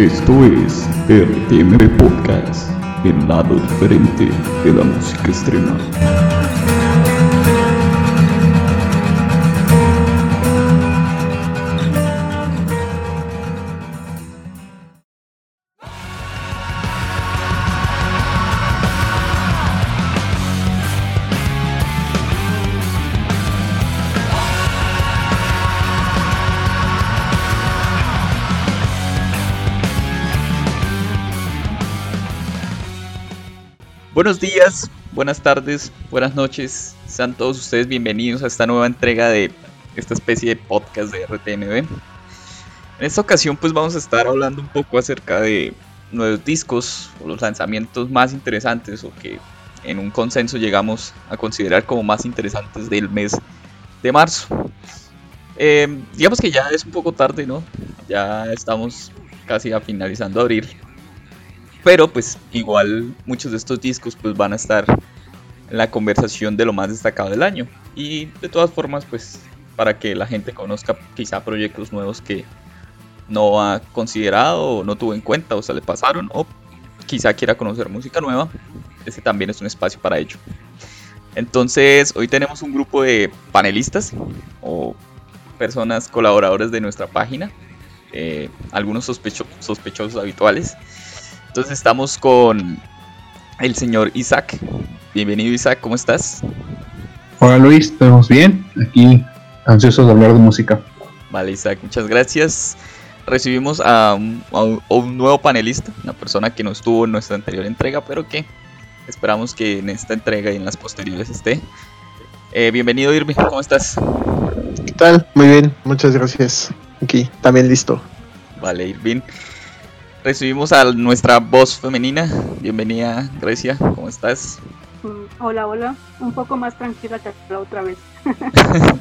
Esto es RTM Podcast, el lado diferente de la música extrema. Buenos días, buenas tardes, buenas noches. Sean todos ustedes bienvenidos a esta nueva entrega de esta especie de podcast de RTNB. En esta ocasión pues vamos a estar hablando un poco acerca de nuevos discos o los lanzamientos más interesantes o que en un consenso llegamos a considerar como más interesantes del mes de marzo. Eh, digamos que ya es un poco tarde, ¿no? Ya estamos casi a finalizando abril pero pues igual muchos de estos discos pues van a estar en la conversación de lo más destacado del año. Y de todas formas pues para que la gente conozca quizá proyectos nuevos que no ha considerado o no tuvo en cuenta o se le pasaron o quizá quiera conocer música nueva, ese también es un espacio para ello. Entonces hoy tenemos un grupo de panelistas o personas colaboradores de nuestra página, eh, algunos sospechosos habituales entonces estamos con el señor Isaac. Bienvenido Isaac, ¿cómo estás? Hola Luis, ¿estamos bien? Aquí ansiosos de hablar de música. Vale Isaac, muchas gracias. Recibimos a un, nuevo panelista, una persona que no estuvo en nuestra anterior entrega, pero que esperamos que en esta entrega y en las posteriores esté. Eh, bienvenido Irving, ¿cómo estás? ¿Qué tal? Muy bien, muchas gracias. Aquí, también listo. Vale, Irving recibimos a nuestra voz femenina. Bienvenida, Grecia, ¿cómo estás? Mm, hola, hola. Un poco más tranquila que la otra vez.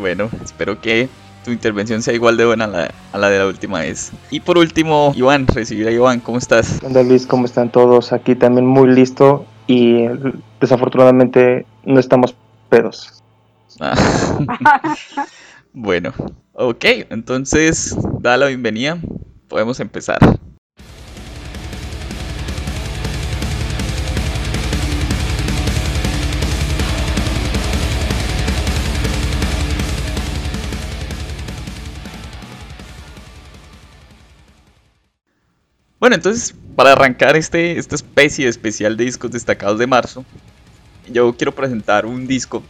bueno, espero que tu intervención sea igual de buena a la, de la última vez. Y por último, Iván, recibir a Iván, ¿cómo estás? Hola Luis, ¿cómo están todos? Aquí también muy listo y desafortunadamente no estamos pedos. Ah. bueno, ok, entonces da la bienvenida podemos empezar. Bueno, entonces, para arrancar este, esta especie especial de discos destacados de marzo, yo quiero presentar un disco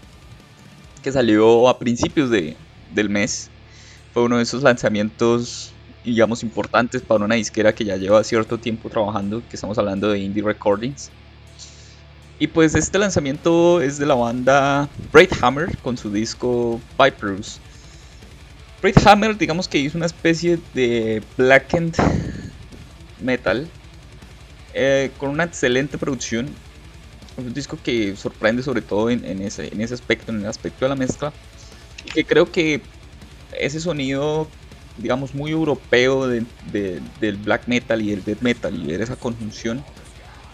que salió a principios de, del mes. Fue uno de esos lanzamientos digamos, importantes para una disquera que ya lleva cierto tiempo trabajando, que estamos hablando de Indie Recordings. Y pues este lanzamiento es de la banda Hammer con su disco Vipers. Hammer, digamos que hizo una especie de blackened metal eh, con una excelente producción. Un disco que sorprende sobre todo en, ese, en ese aspecto, en el aspecto de la mezcla. Y que creo que ese sonido digamos, muy europeo del black metal y del death metal y ver esa conjunción.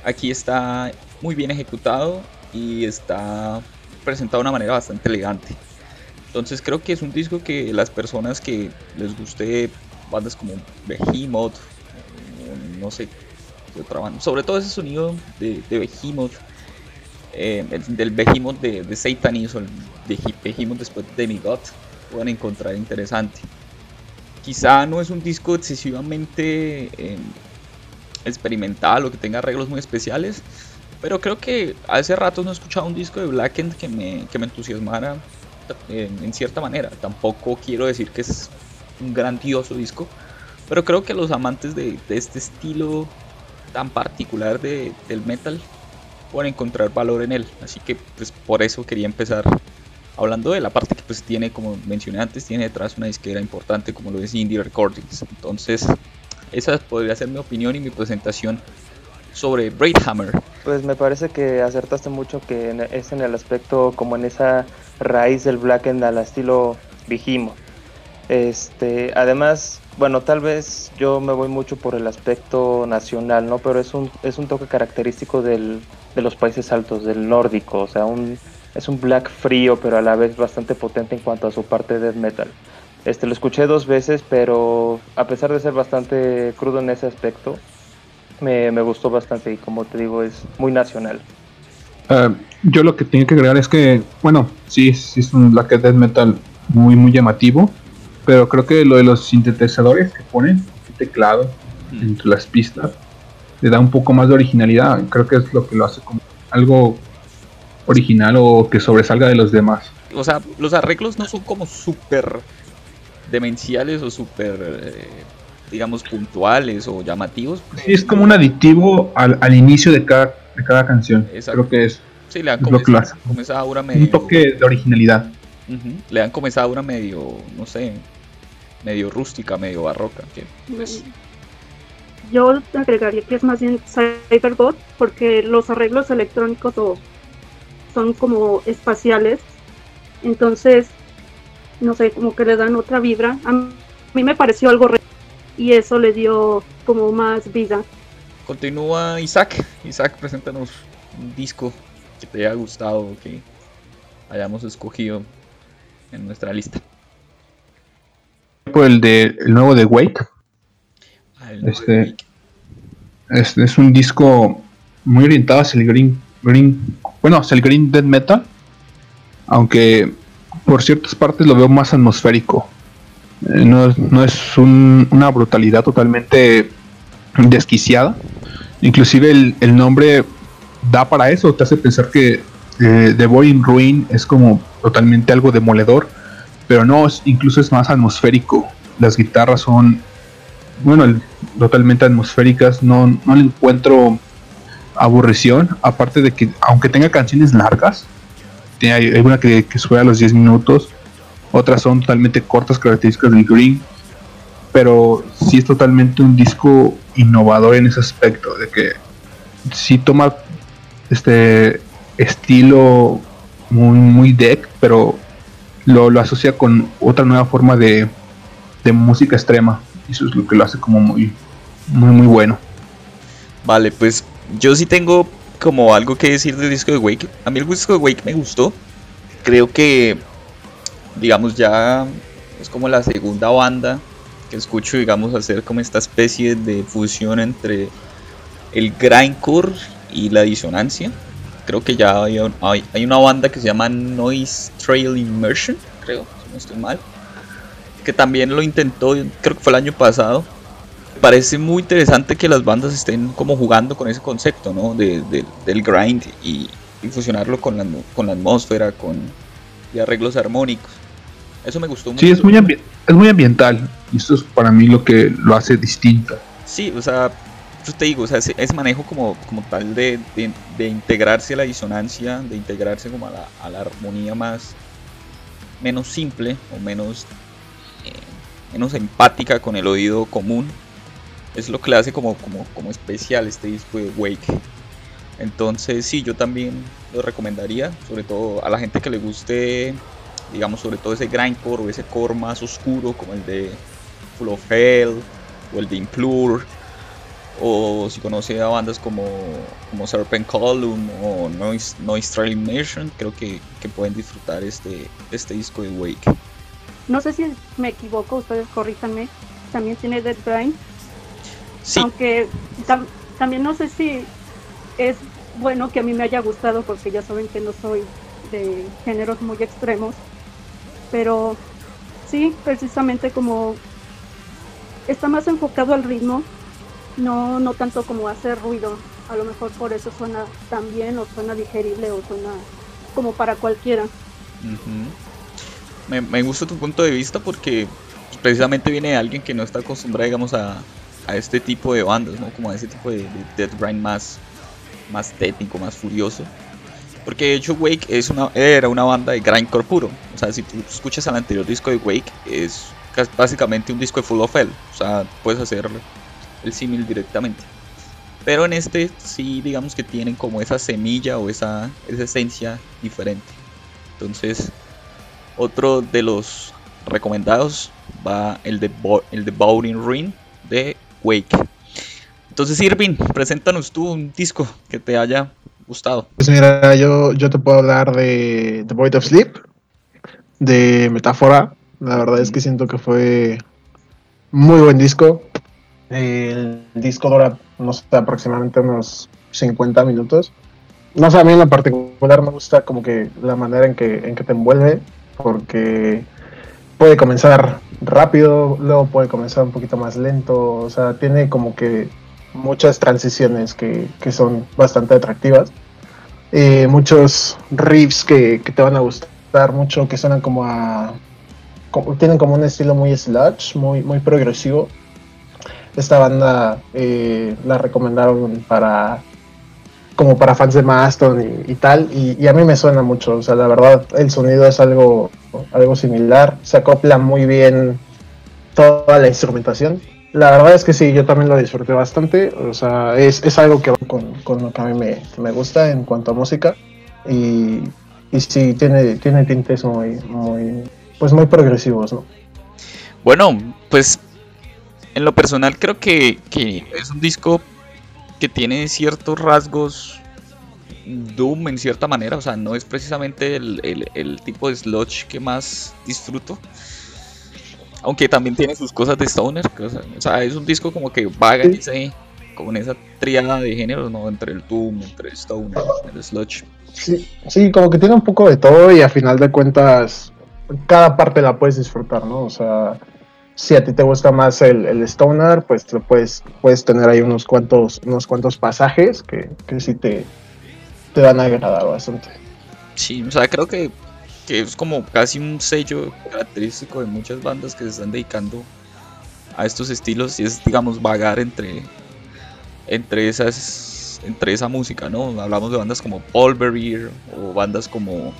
Aquí está muy bien ejecutado y está presentado de una manera bastante elegante. Entonces creo que es un disco que las personas que les guste bandas como Behemoth, no sé, sobre todo ese sonido de, Behemoth, eh, del Behemoth de, de Satanism, de Behemoth después de Demigod, pueden encontrar interesante. Quizá no es un disco excesivamente eh, experimental o que tenga arreglos muy especiales, pero creo que hace rato no he escuchado un disco de Blackend que me, que me entusiasmara eh, en, cierta manera. Tampoco quiero decir que es un grandioso disco, pero creo que los amantes de, este estilo tan particular de, del metal pueden encontrar valor en él. Así que pues por eso quería empezar hablando de la parte que pues tiene, como mencioné antes, tiene detrás una disquera importante como lo es Indie Recordings. Entonces, esa podría ser mi opinión y mi presentación sobre Braid Hammer. Pues me parece que acertaste mucho que es en el aspecto como en esa raíz del black end al estilo Vigimo. Este, además, bueno, tal vez yo me voy mucho por el aspecto nacional, ¿no? Pero es un, es un toque característico del, de los países altos, del nórdico, o sea, un, es un black frío, pero a la vez bastante potente en cuanto a su parte de death metal. Este, lo escuché dos veces, pero a pesar de ser bastante crudo en ese aspecto, me, me gustó bastante y como te digo, es muy nacional. Eh, yo lo que tengo que agregar es que, bueno, sí, sí es un black death metal muy, muy llamativo, pero creo que lo de los sintetizadores que ponen, el teclado, Mm. entre las pistas, le da un poco más de originalidad. Creo que es lo que lo hace como algo original o que sobresalga de los demás. O sea, los arreglos no son como súper demenciales o súper, eh, digamos, puntuales o llamativos. Sí, es como un aditivo al, al inicio de cada, de cada canción. Exacto. Creo que es Sí, le dan como, esa, hace. como esa aura medio... un toque de originalidad. Le dan como esa aura medio, no sé, medio rústica, medio barroca. que, pues, Yo agregaría que es más bien Cyberbot, porque los arreglos electrónicos o- son como espaciales. Entonces, no sé, como que le dan otra vibra. A mí me pareció algo re y eso le dio como más vida. Continúa Isaac. Isaac, preséntanos un disco que te haya gustado, que hayamos escogido en nuestra lista. Por el de el nuevo de Wake. Ah, Este- nuevo Wake. Es, es un disco muy orientado hacia el green, green, bueno, hacia el green death metal, aunque por ciertas partes lo veo más atmosférico. Eh, no, es- no es un- una brutalidad totalmente desquiciada. Inclusive el, nombre da para eso, te hace pensar que eh, The Boy in Ruin es como totalmente algo demoledor, pero no, es- incluso es más atmosférico. Las guitarras son, bueno, totalmente atmosféricas, no, no le encuentro aburrición, aparte de que aunque tenga canciones largas, hay una que, que sube a los 10 minutos, otras son totalmente cortas, características del Green, pero sí es totalmente un disco innovador en ese aspecto, de que sí toma este estilo muy, muy deck, pero lo, lo asocia con otra nueva forma de, de música extrema. Y eso es lo que lo hace como muy, muy, muy bueno. Vale, pues yo sí tengo como algo que decir del disco de Wake. A mí el disco de Wake me gustó. Creo que, digamos, ya es como la segunda banda que escucho, digamos, hacer como esta especie de fusión entre el grindcore y la disonancia. Creo que ya hay, hay- hay una banda que se llama Noise Trail Immersion, creo, si no estoy mal. Que también lo intentó, creo que fue el año pasado parece muy interesante que las bandas estén como jugando con ese concepto, ¿no? De, de- del grind y, y fusionarlo con la, con la atmósfera, con y arreglos armónicos. Eso me gustó mucho. Sí, es muy, es muy ambiental. Y eso es para mí lo que lo hace distinto. Sí, o sea, yo te digo, o sea, ese, ese manejo como, como tal de, de- de integrarse a la disonancia, de integrarse como a la, a la armonía más, menos simple o menos, eh, menos empática con el oído común, es lo que le hace como, como, como especial este disco de Wake. Entonces sí, yo también lo recomendaría, sobre todo a la gente que le guste, digamos, sobre todo ese grindcore o ese core más oscuro como el de Full of Hell o el de Implore o si conoce a bandas como, como Serpent Column o Noise, Noise Trail Immersion, creo que, que pueden disfrutar este, este disco de Wake. No sé si me equivoco, ustedes corríjanme. También tiene Dead Grind. Sí, Aunque tam- también no sé si es bueno que a mí me haya gustado porque ya saben que no soy de géneros muy extremos. Pero sí, precisamente como está más enfocado al ritmo, no, no tanto como hacer ruido. A lo mejor por eso suena tan bien o suena digerible o suena como para cualquiera. Me, me gusta tu punto de vista porque precisamente viene de alguien que no está acostumbrado, digamos, a, a este tipo de bandas, ¿no? Como a ese tipo de, de death grind más, más técnico, más furioso. Porque de hecho Wake es una, era una banda de grindcore puro. O sea, si tú escuchas el anterior disco de Wake, es básicamente un disco de Full of Hell. O sea, puedes hacer el símil directamente. Pero en este sí, digamos que tienen como esa semilla o esa, esa esencia diferente. Entonces, otro de los recomendados va el de, el de Bowling Ring de Wake. Entonces, Irving, preséntanos tú un disco que te haya gustado. Pues mira, yo, yo te puedo hablar de The Void of Sleep, de Metáfora, La verdad es que siento que fue muy buen disco. El disco dura, no sé, aproximadamente unos 50 minutos. No sé, a mí en lo particular me gusta como que la manera en que, en que te envuelve, porque puede comenzar rápido, luego puede comenzar un poquito más lento, o sea, tiene como que muchas transiciones que, que son bastante atractivas. Eh, muchos riffs que, que, te van a gustar mucho, que suenan como a... Tienen como un estilo muy sludge, muy, muy progresivo. Esta banda eh, la recomendaron para como para fans de Maston y, tal, y, y, a mí me suena mucho, o sea, la verdad el sonido es algo, algo similar, se acopla muy bien toda la instrumentación. La verdad es que sí, yo también lo disfruté bastante, o sea, es, es algo que va con, con, lo que a mí me, me, gusta en cuanto a música, y, y sí, tiene, tiene tintes muy, muy, pues muy progresivos, ¿no? Bueno, pues en lo personal creo que, que es un disco que tiene ciertos rasgos Doom en cierta manera, o sea, no es precisamente el, el, el, tipo de sludge que más disfruto. Aunque también tiene sus cosas de Stoner, que, o, sea, o, sea, es un disco como que vaga en, ese, como en esa triada de géneros, ¿no? Entre el Doom, entre el Stoner, el sludge. Sí, sí, como que tiene un poco de todo y a final de cuentas cada parte la puedes disfrutar, ¿no? O sea, si a ti te gusta más el, el, stoner, pues lo puedes, tener ahí unos cuantos, unos cuantos pasajes que, que sí te, te van a agradar bastante. Sí, o sea, creo que, que, es como casi un sello característico de muchas bandas que se están dedicando a estos estilos y es, digamos, vagar entre, entre esas entre esa música, ¿no? Hablamos de bandas como Paul Bearer o bandas como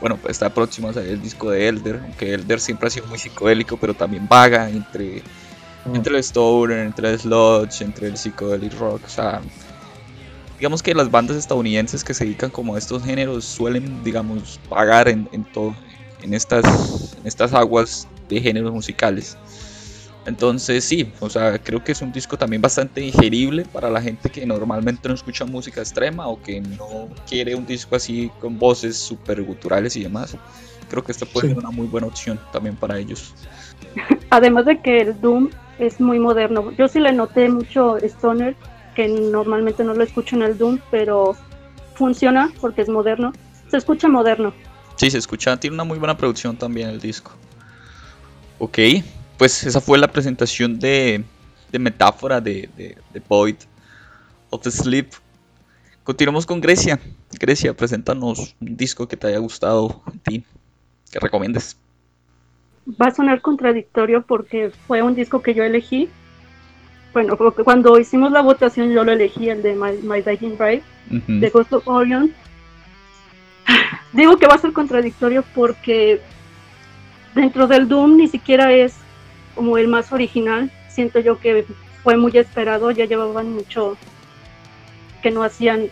bueno, pues está próximo a salir el disco de Elder, aunque Elder siempre ha sido muy psicodélico, pero también vaga entre, mm. entre el stoner, entre el sludge, entre el psychedelic rock, o sea, digamos que las bandas estadounidenses que se dedican como a estos géneros suelen, digamos, vagar en, en todo, en estas, en estas aguas de géneros musicales. Entonces sí, o sea, creo que es un disco también bastante digerible para la gente que normalmente no escucha música extrema o que no quiere un disco así con voces súper guturales y demás. Creo que esta puede sí. ser una muy buena opción también para ellos. Además de que el Doom es muy moderno. Yo sí le noté mucho Stoner, que normalmente no lo escucho en el Doom, pero funciona porque es moderno. Se escucha moderno. Sí, se escucha, tiene una muy buena producción también el disco. Ok, pues esa fue la presentación de, de metáfora de, de, de Void of the Sleep. Continuamos con Grecia. Grecia, preséntanos un disco que te haya gustado a ti, que recomiendes. Va a sonar contradictorio porque fue un disco que yo elegí. Bueno, cuando hicimos la votación yo lo elegí, el de My, My Dying Bride, uh -huh. de Ghost of Orion. Digo que va a ser contradictorio porque dentro del Doom ni siquiera es como el más original. Siento yo que fue muy esperado, ya llevaban mucho que no hacían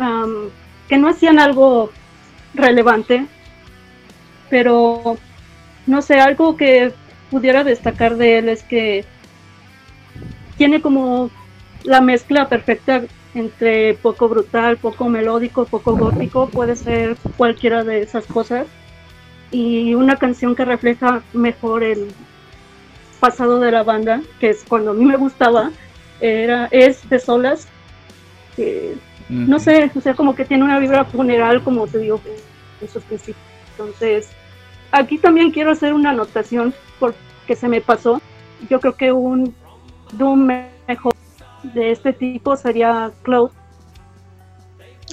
um, que no hacían algo relevante, pero no sé, algo que pudiera destacar de él es que tiene como la mezcla perfecta entre poco brutal, poco melódico, poco gótico, puede ser cualquiera de esas cosas y una canción que refleja mejor el pasado de la banda, que es cuando a mí me gustaba, era es de solas, que, uh -huh. no sé, o sea, como que tiene una vibra funeral, como te digo, en sus principios. Entonces, aquí también quiero hacer una anotación porque se me pasó. Yo creo que un Doom mejor de este tipo sería Cloud,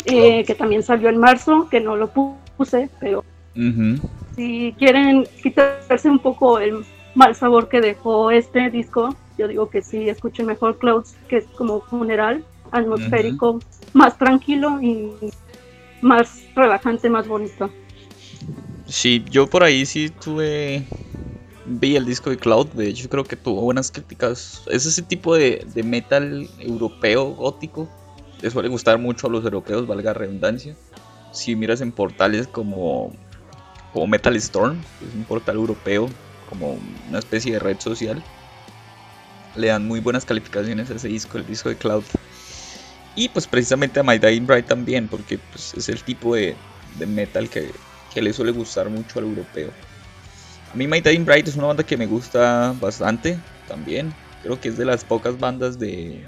eh, que también salió en marzo, que no lo puse, pero Uh -huh. Si quieren quitarse un poco el mal sabor que dejó este disco, yo digo que sí, escuchen mejor Clouds, que es como funeral, atmosférico, uh -huh. más tranquilo y más relajante, más bonito. Sí, yo por ahí sí tuve. Vi el disco de Cloud, de hecho creo que tuvo buenas críticas. Es ese tipo de, de metal europeo gótico. Le suele gustar mucho a los europeos, valga redundancia. Si miras en portales como como Metal Storm, que es un portal europeo, como una especie de red social. Le dan muy buenas calificaciones a ese disco, el disco de Cloud. Y pues precisamente a My Dying Bride también, porque pues, es el tipo de, de metal que, le suele gustar mucho al europeo. A mí My Dying Bright es una banda que me gusta bastante también. Creo que es de las pocas bandas de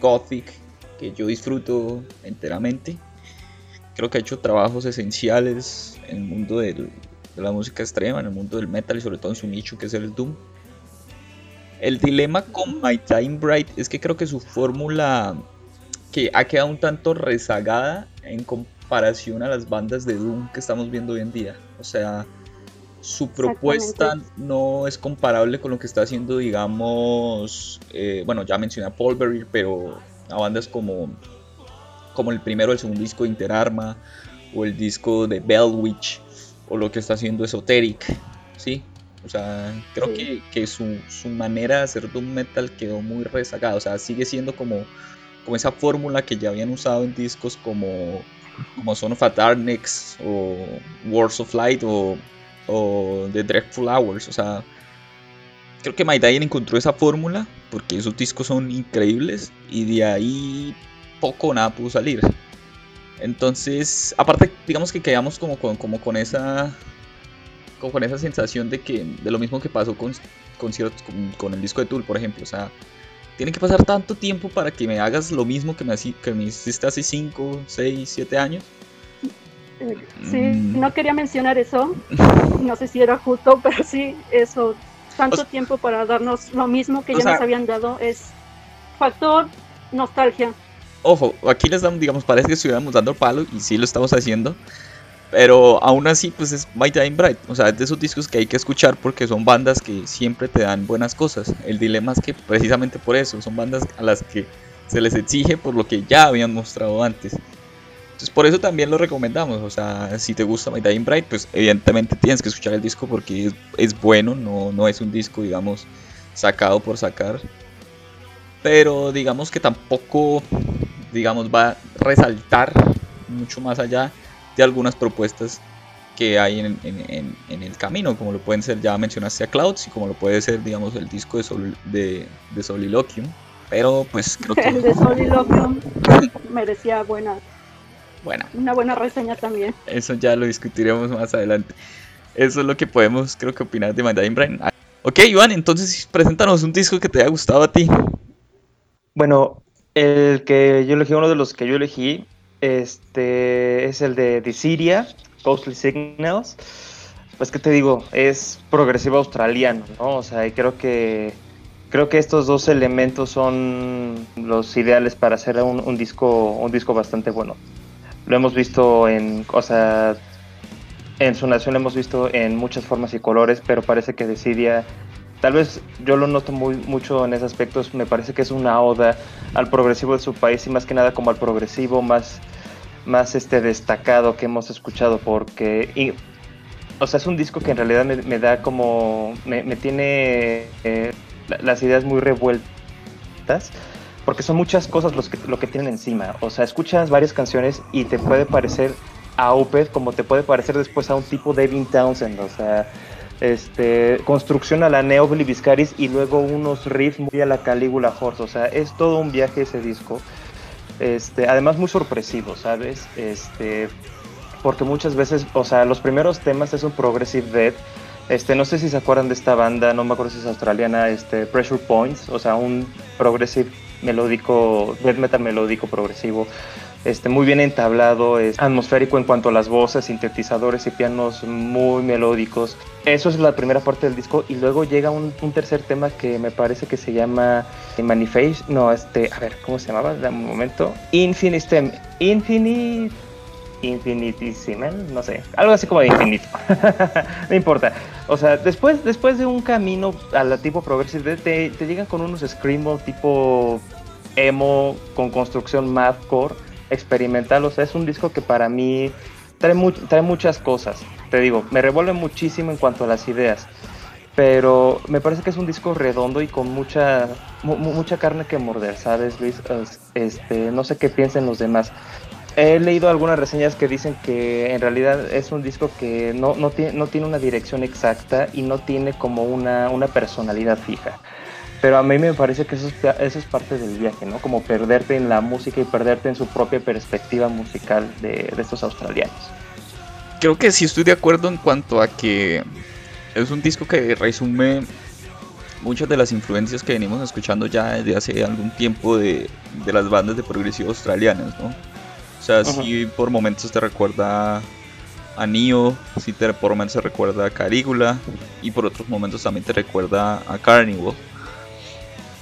Gothic que yo disfruto enteramente. Creo que ha hecho trabajos esenciales en el mundo del, de la música extrema, en el mundo del metal y sobre todo en su nicho que es el Doom. El dilema con My Time Bright es que creo que su fórmula que ha quedado un tanto rezagada en comparación a las bandas de Doom que estamos viendo hoy en día. O sea, su propuesta no es comparable con lo que está haciendo, digamos, eh, bueno, ya mencioné a Paul pero a bandas como, como el primero o el segundo disco de Interarma, o el disco de Bellwitch, o lo que está haciendo Esoteric, ¿sí? O sea, creo que, que su, su, manera de hacer Doom Metal quedó muy rezagada, o sea, sigue siendo como, como esa fórmula que ya habían usado en discos como, como Son of a Darkness, o Wars of Light, o, o The Dreadful Hours, o sea, creo que My encontró esa fórmula porque esos discos son increíbles y de ahí poco o nada pudo salir. Entonces, aparte, digamos que quedamos como con, como con esa como con esa sensación de que de lo mismo que pasó con, con, con, el disco de Tool, por ejemplo, o sea, tiene que pasar tanto tiempo para que me hagas lo mismo que me, que me hiciste hace 5, 6, 7 años. Sí, mm. no quería mencionar eso, no sé si era justo, pero sí, eso, tanto tiempo para darnos lo mismo que ya nos habían dado es factor nostalgia. Ojo, aquí les damos, digamos, parece que estuviéramos dando palo y sí lo estamos haciendo. Pero aún así, pues es My Time Bright. O sea, es de esos discos que hay que escuchar porque son bandas que siempre te dan buenas cosas. El dilema es que precisamente por eso son bandas a las que se les exige por lo que ya habían mostrado antes. Entonces por eso también lo recomendamos. O sea, si te gusta My Dying Bright, pues evidentemente tienes que escuchar el disco porque es, es, bueno, no, no es un disco, digamos, sacado por sacar. Pero digamos que tampoco, digamos, va a resaltar mucho más allá de algunas propuestas que hay en, en, en, el camino, como lo pueden ser, ya mencionaste a Clouds, y como lo puede ser, digamos, el disco de, Sol, de, de Soliloquium. Pero pues creo que... El de Soliloquium merecía buena bueno. Una buena reseña también. Eso ya lo discutiremos más adelante. Eso es lo que podemos, creo que opinar de Mandarin Brain. Ok, Iván, entonces preséntanos un disco que te haya gustado a ti. Bueno, el que yo elegí, uno de los que yo elegí, este es el de Siria, Ghostly Signals. Pues que te digo, es progresivo australiano, ¿no? O sea, creo que creo que estos dos elementos son los ideales para hacer un, un disco un disco bastante bueno. Lo hemos visto en, o sea, en su nación lo hemos visto en muchas formas y colores, pero parece que Decidia, tal vez yo lo noto muy mucho en ese aspecto, me parece que es una oda al progresivo de su país y más que nada como al progresivo más, más este destacado que hemos escuchado, porque, o sea, es un disco que en realidad me, da como, me, tiene eh, las ideas muy revueltas porque son muchas cosas los que, lo que tienen encima. O sea, escuchas varias canciones y te puede parecer a Opeth como te puede parecer después a un tipo Devin Townsend. O sea, este, construcción a la Neo Viscaris y luego unos riffs muy a la Calígula Horse. O sea, es todo un viaje ese disco. Este, además muy sorpresivo, ¿sabes? Este, porque muchas veces, o sea, los primeros temas es un Progressive Death. Este, no sé si se acuerdan de esta banda, no me acuerdo si es australiana, este, Pressure Points, o sea, un Progressive melódico, death metal melódico progresivo, este, muy bien entablado, es atmosférico en cuanto a las voces, sintetizadores y pianos muy melódicos. Eso es la primera parte del disco y luego llega un, tercer tema que me parece que se llama Manifest, no, este, a ver, ¿cómo se llamaba? Dame un momento. Infinite, Infinite infinitesimal, no sé, algo así como infinito. no importa. O sea, después, después de un camino a la tipo progressive, te, te llegan con unos screamo tipo emo, con construcción mathcore, experimental. O sea, es un disco que para mí trae, trae muchas cosas. Te digo, me revuelve muchísimo en cuanto a las ideas. Pero me parece que es un disco redondo y con mucha, mucha carne que morder, ¿sabes, Luis? Este, no sé qué piensen los demás. He leído algunas reseñas que dicen que en realidad es un disco que no, no, tiene, no tiene una dirección exacta y no tiene como una, una personalidad fija. Pero a mí me parece que eso es, eso es parte del viaje, ¿no? Como perderte en la música y perderte en su propia perspectiva musical de, de estos australianos. Creo que sí estoy de acuerdo en cuanto a que es un disco que resume muchas de las influencias que venimos escuchando ya desde hace algún tiempo de, de las bandas de progresivo australianas, ¿no? O sea, sí por momentos te recuerda a Neo, sí te, por momentos te recuerda a Carígula y por otros momentos también te recuerda a Carnival.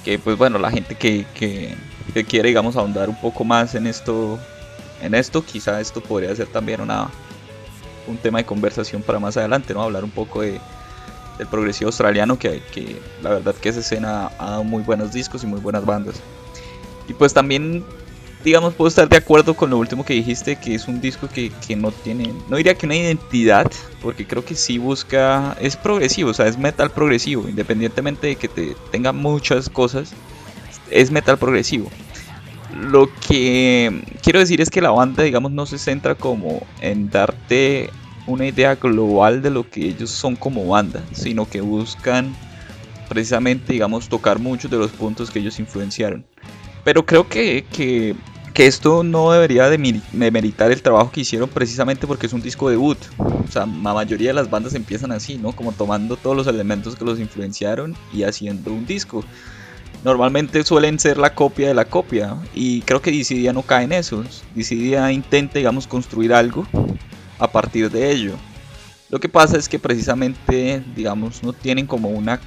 Que pues bueno, la gente que, que, que quiere digamos ahondar un poco más en esto, en esto, quizá esto podría ser también un tema de conversación para más adelante, ¿no? Hablar un poco de, del progresivo australiano, que, que la verdad que esa escena ha dado muy buenos discos y muy buenas bandas. Y pues también, digamos, puedo estar de acuerdo con lo último que dijiste, que es un disco que, que no tiene, no diría que una identidad, porque creo que sí busca, es progresivo, o sea, es metal progresivo, independientemente de que te tenga muchas cosas, es metal progresivo. Lo que quiero decir es que la banda, digamos, no se centra como en darte una idea global de lo que ellos son como banda, sino que buscan precisamente, digamos, tocar muchos de los puntos que ellos influenciaron. Pero creo que, que, que esto no debería de meritar el trabajo que hicieron precisamente porque es un disco debut. O sea, la mayoría de las bandas empiezan así, ¿no? Como tomando todos los elementos que los influenciaron y haciendo un disco normalmente suelen ser la copia de la copia. Y creo que Dissidia no cae en eso. Dissidia intenta, digamos, construir algo a partir de ello. Lo que pasa es que precisamente, digamos, no tienen como una,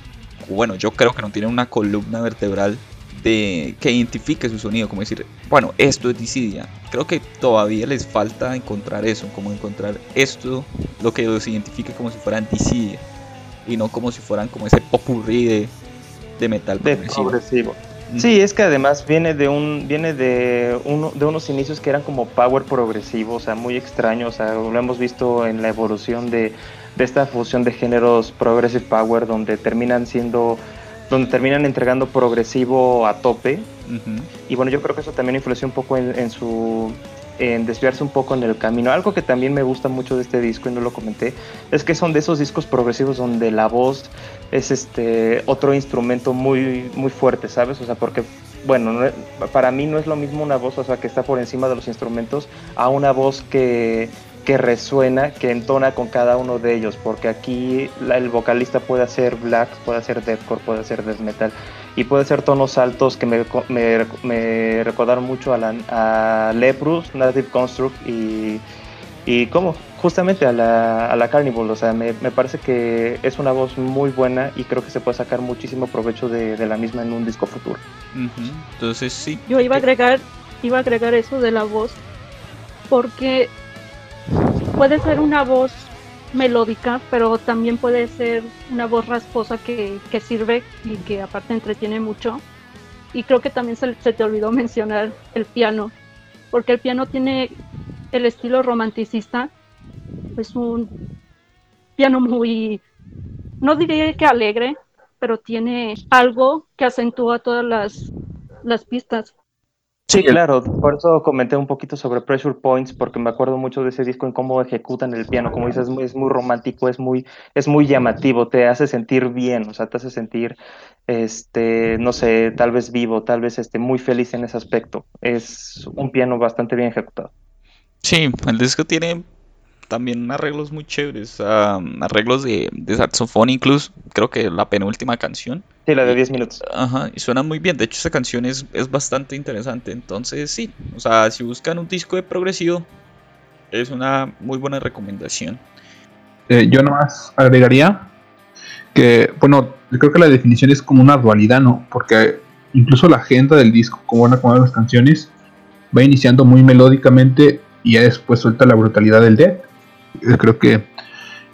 bueno, yo creo que no tienen una columna vertebral de que identifique su sonido, como decir, bueno, esto es Dissidia. Creo que todavía les falta encontrar eso, como encontrar esto, lo que los identifique como si fueran Dissidia y no como si fueran como ese popurrí de de metal progresivo. Sí, es que además viene de un viene de uno de unos inicios que eran como power progresivo, o sea, muy extraños, o sea, lo hemos visto en la evolución de, de esta fusión de géneros progressive power donde terminan siendo donde terminan entregando progresivo a tope. Y bueno, yo creo que eso también influenció un poco en, su en desviarse un poco en el camino. Algo que también me gusta mucho de este disco y no lo comenté, es que son de esos discos progresivos donde la voz es este otro instrumento muy muy fuerte, ¿sabes? O sea, porque bueno, para mí no es lo mismo una voz, o sea, que está por encima de los instrumentos, a una voz que, que resuena, que entona con cada uno de ellos, porque aquí el vocalista puede hacer black, puede hacer deathcore, puede hacer death metal, y puede ser tonos altos que me, me, me recordaron mucho a, la, a Leprous, Native Construct y, y ¿cómo? justamente a la, a la Carnival. O sea, me, me, parece que es una voz muy buena y creo que se puede sacar muchísimo provecho de, de la misma en un disco futuro. Entonces sí. Yo iba a agregar, iba a agregar eso de la voz porque puede ser una voz melódica, pero también puede ser una voz rasposa que, que sirve y que aparte entretiene mucho. Y creo que también se, te olvidó mencionar el piano, porque el piano tiene el estilo romanticista es un piano muy, no diría que alegre, pero tiene algo que acentúa todas las, las pistas. Sí, claro, por eso comenté un poquito sobre Pressure Points, porque me acuerdo mucho de ese disco en cómo ejecutan el piano, como dices, es muy, es muy romántico, es muy, es muy llamativo, te hace sentir bien, o sea, te hace sentir, este, no sé, tal vez vivo, tal vez este, muy feliz en ese aspecto. Es un piano bastante bien ejecutado. Sí, el disco tiene también arreglos muy chéveres, arreglos de, de, saxofón incluso, creo que la penúltima canción. Sí, la de 10 minutos. Ajá, y suena muy bien, de hecho esa canción es, es bastante interesante, entonces sí, o sea, si buscan un disco de progresivo, es una muy buena recomendación. Eh, yo nomás agregaría que, bueno, creo que la definición es como una dualidad, ¿no? Porque incluso la agenda del disco, como van a acomodar las canciones, va iniciando muy melódicamente y ya después suelta la brutalidad del death creo que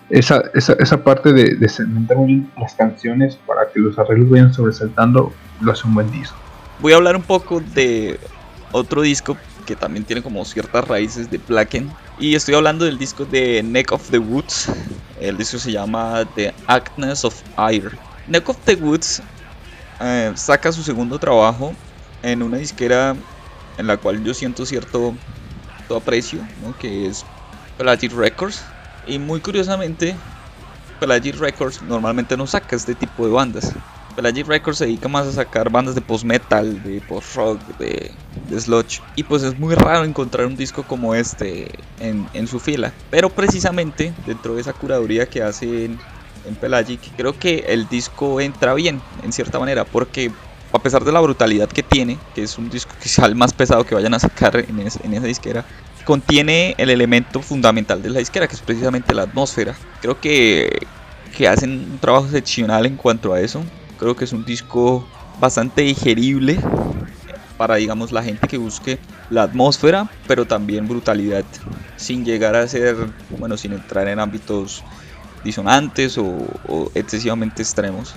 esa, esa, esa parte de, de segmentar las canciones para que los arreglos vayan sobresaltando lo hace un buen disco. Voy a hablar un poco de otro disco que también tiene como ciertas raíces de Blacken. Y estoy hablando del disco de Neck of the Woods. El disco se llama The Actness of Air. Neck of the Woods eh, saca su segundo trabajo en una disquera en la cual yo siento cierto aprecio, que es Pelagic Records. Y muy curiosamente, Pelagic Records normalmente no saca este tipo de bandas. Pelagic Records se dedica más a sacar bandas de post-metal, de post-rock, de, sludge. Y pues es muy raro encontrar un disco como este en, su fila. Pero precisamente dentro de esa curaduría que hacen en Pelagic, creo que el disco entra bien, en cierta manera, porque a pesar de la brutalidad que tiene, que es un disco quizá el más pesado que vayan a sacar en, en esa disquera, contiene el elemento fundamental de la disquera, que es precisamente la atmósfera. Creo que, que hacen un trabajo excepcional en cuanto a eso. Creo que es un disco bastante digerible para digamos la gente que busque la atmósfera pero también brutalidad sin llegar a ser bueno sin entrar en ámbitos disonantes o, excesivamente extremos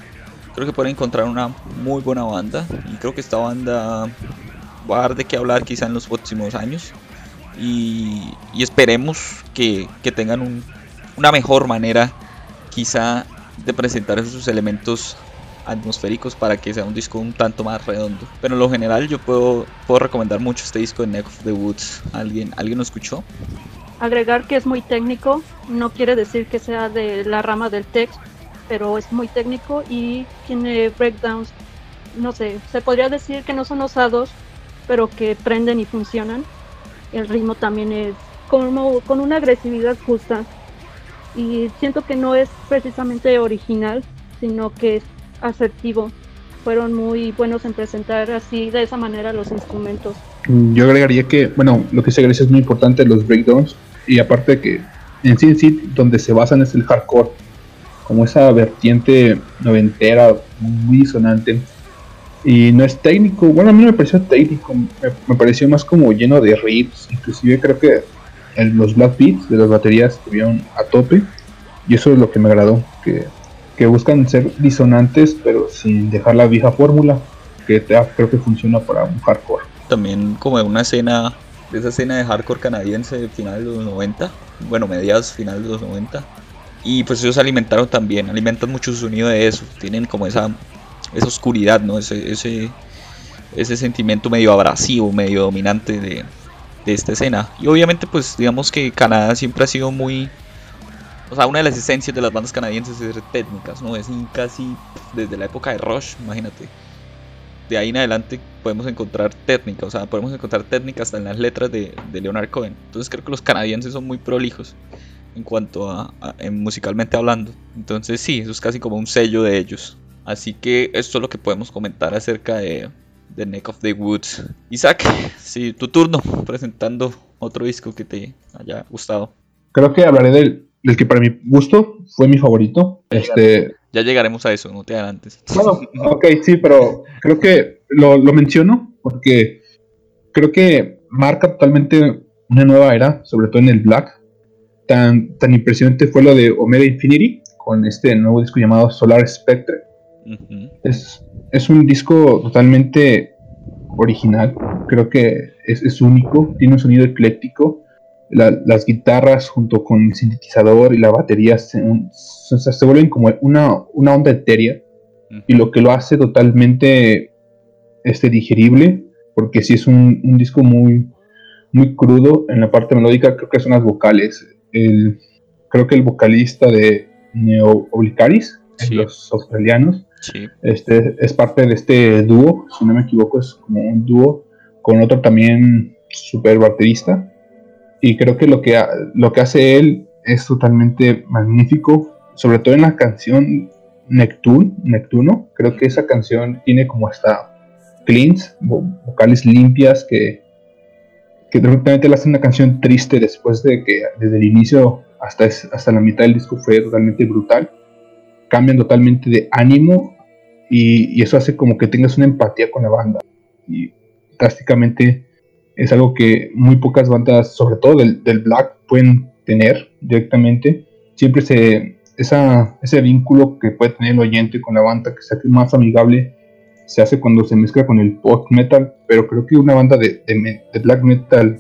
creo que pueden encontrar una muy buena banda y creo que esta banda va a dar de qué hablar quizá en los próximos años y, esperemos que, que tengan una mejor manera quizá de presentar esos elementos atmosféricos para que sea un disco un tanto más redondo. Pero en lo general yo puedo, puedo recomendar mucho este disco de Neck of the Woods. ¿Alguien, ¿Alguien lo escuchó? Agregar que es muy técnico, no quiere decir que sea de la rama del text, pero es muy técnico y tiene breakdowns, no sé, se podría decir que no son osados, pero que prenden y funcionan. El ritmo también es como con una agresividad justa y siento que no es precisamente original, sino que es asertivo. Fueron muy buenos en presentar así, de esa manera, los instrumentos. Yo agregaría que, bueno, lo que se agradece es muy importante, los breakdowns, y aparte que en en sí, donde se basan es el hardcore, como esa vertiente noventera, muy disonante. Y no es técnico, bueno, a mí no me pareció técnico, me, pareció más como lleno de riffs, inclusive creo que los black beats de las baterías estuvieron a tope, y eso es lo que me agradó, que que buscan ser disonantes pero sin dejar la vieja fórmula que creo que funciona para un hardcore. También como una escena, esa escena de hardcore canadiense de final de los 90, bueno, mediados final de los 90. Y pues ellos alimentaron también, alimentan mucho su sonido de eso, tienen como esa, esa oscuridad, ¿no? Ese, ese, ese sentimiento medio abrasivo, medio dominante de, de esta escena. Y obviamente pues digamos que Canadá siempre ha sido muy o sea, una de las esencias de las bandas canadienses es ser técnicas, ¿no? Es casi desde la época de Rush, imagínate. De ahí en adelante podemos encontrar técnica, o sea, podemos encontrar técnicas hasta en las letras de, Leonard Cohen. Entonces creo que los canadienses son muy prolijos en cuanto a, musicalmente hablando. Entonces sí, eso es casi como un sello de ellos. Así que esto es lo que podemos comentar acerca de The Neck of the Woods. Isaac, sí, tu turno presentando otro disco que te haya gustado. Creo que hablaré del el que para mi gusto fue mi favorito. Este, ya llegaremos a eso, no te adelantes. Bueno, ok, sí, pero creo que lo, menciono porque creo que marca totalmente una nueva era, sobre todo en el black. Tan, tan impresionante fue lo de Omega Infinity con este nuevo disco llamado Solar Spectre. Es, es, un disco totalmente original, creo que es, es único, tiene un sonido ecléctico. Las guitarras junto con el sintetizador y la batería se, se, vuelven como una, una onda etérea. Y lo que lo hace totalmente este, digerible, porque si es un, disco muy, muy crudo en la parte melódica, creo que son las vocales. El, creo que el vocalista de Neo Oblicaris, los australianos, este, es parte de este dúo, si no me equivoco, es como un dúo con otro también super baterista. Y creo que lo que, lo que hace él es totalmente magnífico, sobre todo en la canción Neptune, Neptuno, creo que esa canción tiene como hasta cleans, vocales limpias que, que directamente le hacen una canción triste después de que desde el inicio hasta, hasta la mitad del disco fue totalmente brutal. Cambian totalmente de ánimo y, eso hace como que tengas una empatía con la banda. Y drásticamente es algo que muy pocas bandas, sobre todo del, black, pueden tener directamente. Siempre se, ese vínculo que puede tener el oyente con la banda, que sea más amigable, se hace cuando se mezcla con el post metal, pero creo que una banda de, de, black metal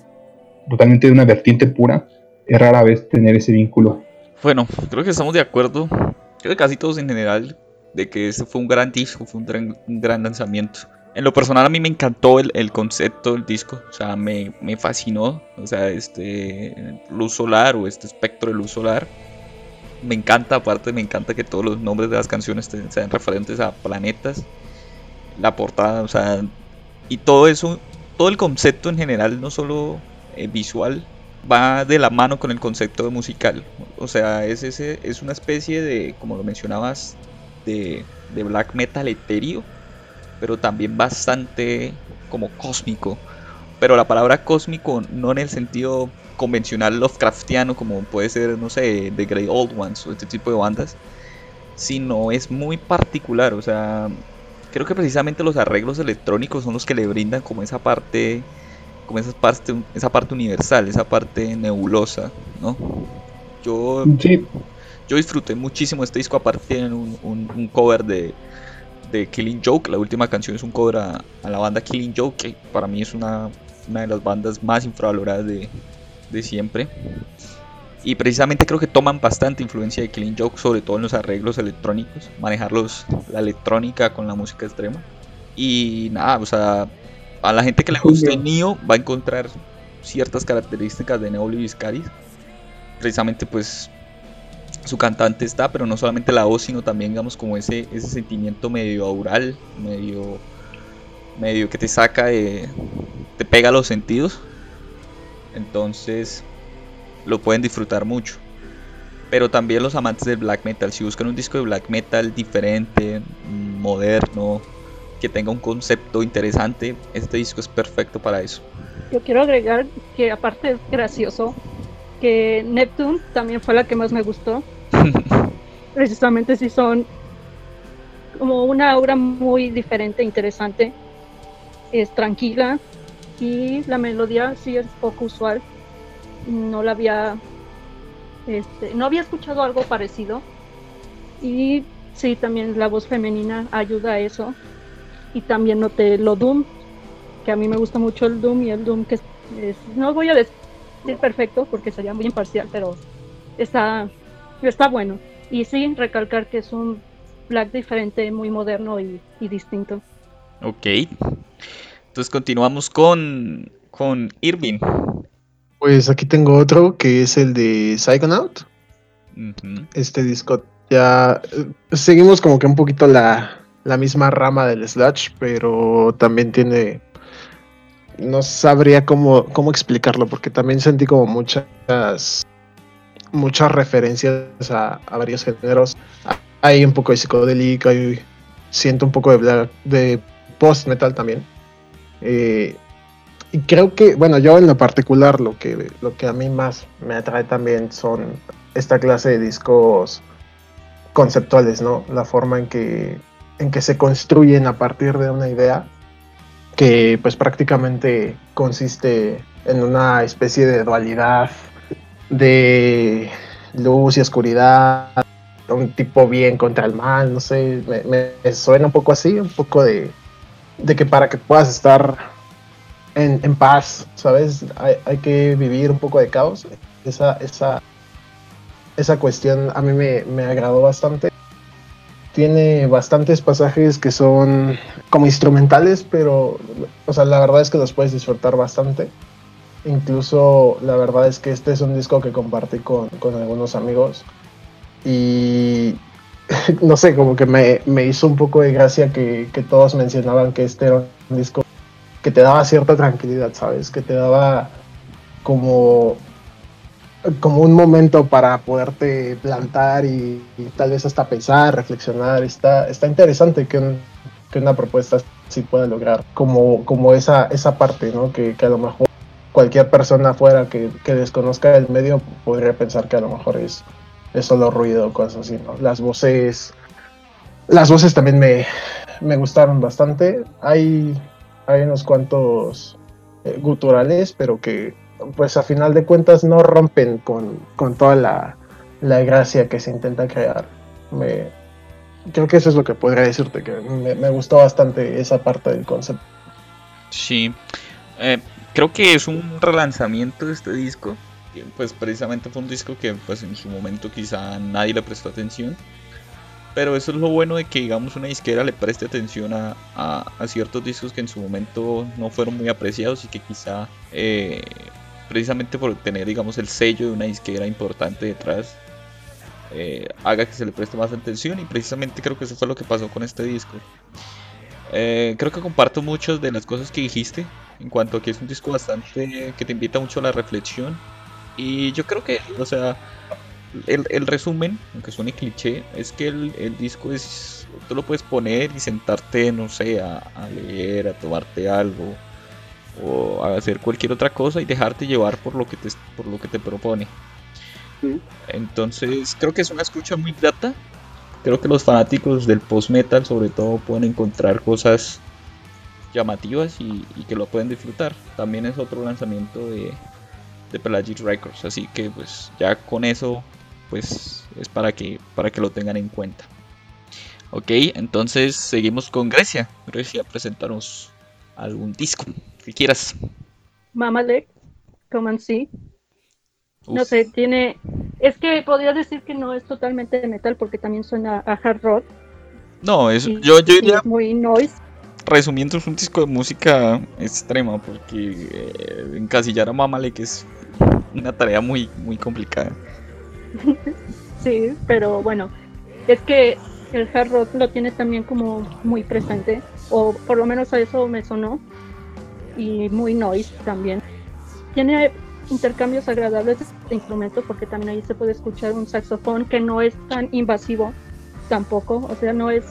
totalmente de una vertiente pura, es rara vez tener ese vínculo. Bueno, creo que estamos de acuerdo, creo que casi todos en general, de que este fue un gran disco, fue un un gran lanzamiento. En lo personal a mí me encantó el, concepto del disco, o sea, me, fascinó, o sea, este luz solar o este espectro de luz solar. Me encanta, aparte me encanta que todos los nombres de las canciones sean referentes a planetas, la portada, o sea, y todo eso, todo el concepto en general, no solo eh, visual, va de la mano con el concepto musical. O sea, es, ese, es una especie de, como lo mencionabas, de, de black metal etéreo, pero también bastante como cósmico. Pero la palabra cósmico no en el sentido convencional Lovecraftiano, como puede ser, no sé, The Grey Old Ones o este tipo de bandas, sino es muy particular. O sea, creo que precisamente los arreglos electrónicos son los que le brindan como esa parte como esa parte, esa parte universal, esa parte nebulosa, ¿no? Yo, yo disfruté muchísimo este disco, aparte tienen un, un, cover de, de, Killing Joke, la última canción es un cover a, la banda Killing Joke, que para mí es una, una de las bandas más infravaloradas de, de siempre. Y precisamente creo que toman bastante influencia de Killing Joke, sobre todo en los arreglos electrónicos, manejarlos la electrónica con la música extrema. Y nada, o sea, a la gente que le guste Nio va a encontrar ciertas características de Neoli Viscaris. Precisamente pues su cantante está, pero no solamente la voz, sino también digamos como ese, ese sentimiento medio aural, medio, medio que te saca de... te pega los sentidos. Entonces lo pueden disfrutar mucho. Pero también los amantes del black metal, si buscan un disco de black metal diferente, moderno, que tenga un concepto interesante, este disco es perfecto para eso. Yo quiero agregar que aparte es gracioso que Neptune también fue la que más me gustó. Precisamente si son como una obra muy diferente, interesante, es tranquila y la melodía sí es poco usual. No la había, este, no había escuchado algo parecido. Y sí también la voz femenina ayuda a eso. Y también noté lo Doom, que a mí me gusta mucho el Doom y el Doom que es, no voy a decir perfecto porque sería muy imparcial, pero está, está bueno. Y sí, recalcar que es un Black diferente, muy moderno y, distinto. Ok. Entonces continuamos con, con Irving. Pues aquí tengo otro que es el de Psychonaut. Este disco ya eh, seguimos como que un poquito la, la misma rama del Slash, pero también tiene. No sabría cómo, cómo explicarlo, porque también sentí como muchas. Muchas referencias a, varios géneros. Hay un poco de psicodélico, hay, siento un poco de, de post-metal también. Eh, y creo que, bueno, yo en lo particular, lo que, lo que a mí más me atrae también son esta clase de discos conceptuales, ¿no? La forma en que en que se construyen a partir de una idea que pues prácticamente consiste en una especie de dualidad de luz y oscuridad, un tipo bien contra el mal, no sé, me, suena un poco así, un poco de, de que para que puedas estar en, paz, ¿sabes? Hay, que vivir un poco de caos. Esa, esa, esa cuestión a mí me, me agradó bastante tiene bastantes pasajes que son como instrumentales, pero, o sea, la verdad es que los puedes disfrutar bastante. Incluso la verdad es que este es un disco que compartí con, algunos amigos y no sé, como que me, me hizo un poco de gracia que, que, todos mencionaban que este era un disco que te daba cierta tranquilidad, ¿sabes? Que te daba como como un momento para poderte plantar y, tal vez hasta pensar, reflexionar. Está, está interesante que, una propuesta sí pueda lograr como, como esa, esa parte, ¿no? Que, a lo mejor cualquier persona afuera que, desconozca el medio podría pensar que a lo mejor es, solo ruido o cosas así, ¿no? Las voces, las voces también me, me gustaron bastante. Hay, hay unos cuantos eh, guturales, pero que pues a final de cuentas no rompen con, toda la, gracia que se intenta crear. Me, creo que eso es lo que podría decirte, que me, gustó bastante esa parte del concepto. Sí, eh, creo que es un relanzamiento de este disco, pues precisamente fue un disco que pues en su momento quizá nadie le prestó atención. Pero eso es lo bueno de que digamos una disquera le preste atención a, a, ciertos discos que en su momento no fueron muy apreciados y que quizá eh, precisamente por tener, digamos, el sello de una disquera importante detrás, eh, haga que se le preste más atención y precisamente creo que eso fue lo que pasó con este disco. Eh, creo que comparto muchas de las cosas que dijiste en cuanto a que es un disco bastante que te invita mucho a la reflexión Y yo creo que, o sea, el, el resumen, aunque suene cliché, es que el, el disco es, tú lo puedes poner y sentarte, no sé, a, a leer, a tomarte algo o a hacer cualquier otra cosa y dejarte llevar por lo que te, por lo que te propone. Entonces creo que es una escucha muy grata. Creo que los fanáticos del post metal sobre todo pueden encontrar cosas llamativas y, y que lo pueden disfrutar. También es otro lanzamiento de, de Pelagic Records, así que pues ya con eso pues es para que para que lo tengan en cuenta. Ok, entonces seguimos con Grecia. Grecia, presentarnos algún disco que quieras. Mamalek, Come and See. No Uf. sé, tiene. Es que podría decir que no es totalmente de metal porque también suena a hard rock. No, es, y- yo, yo diría, es muy noise. Resumiendo, es un disco de música extrema, porque eh, encasillar a Mamalek es una tarea muy, muy complicada. Sí, pero bueno, es que el hard rock lo tiene también como muy presente, o por lo menos a eso me sonó, y muy noise también. Tiene intercambios agradables de instrumentos porque también ahí se puede escuchar un saxofón que no es tan invasivo tampoco, o sea, no es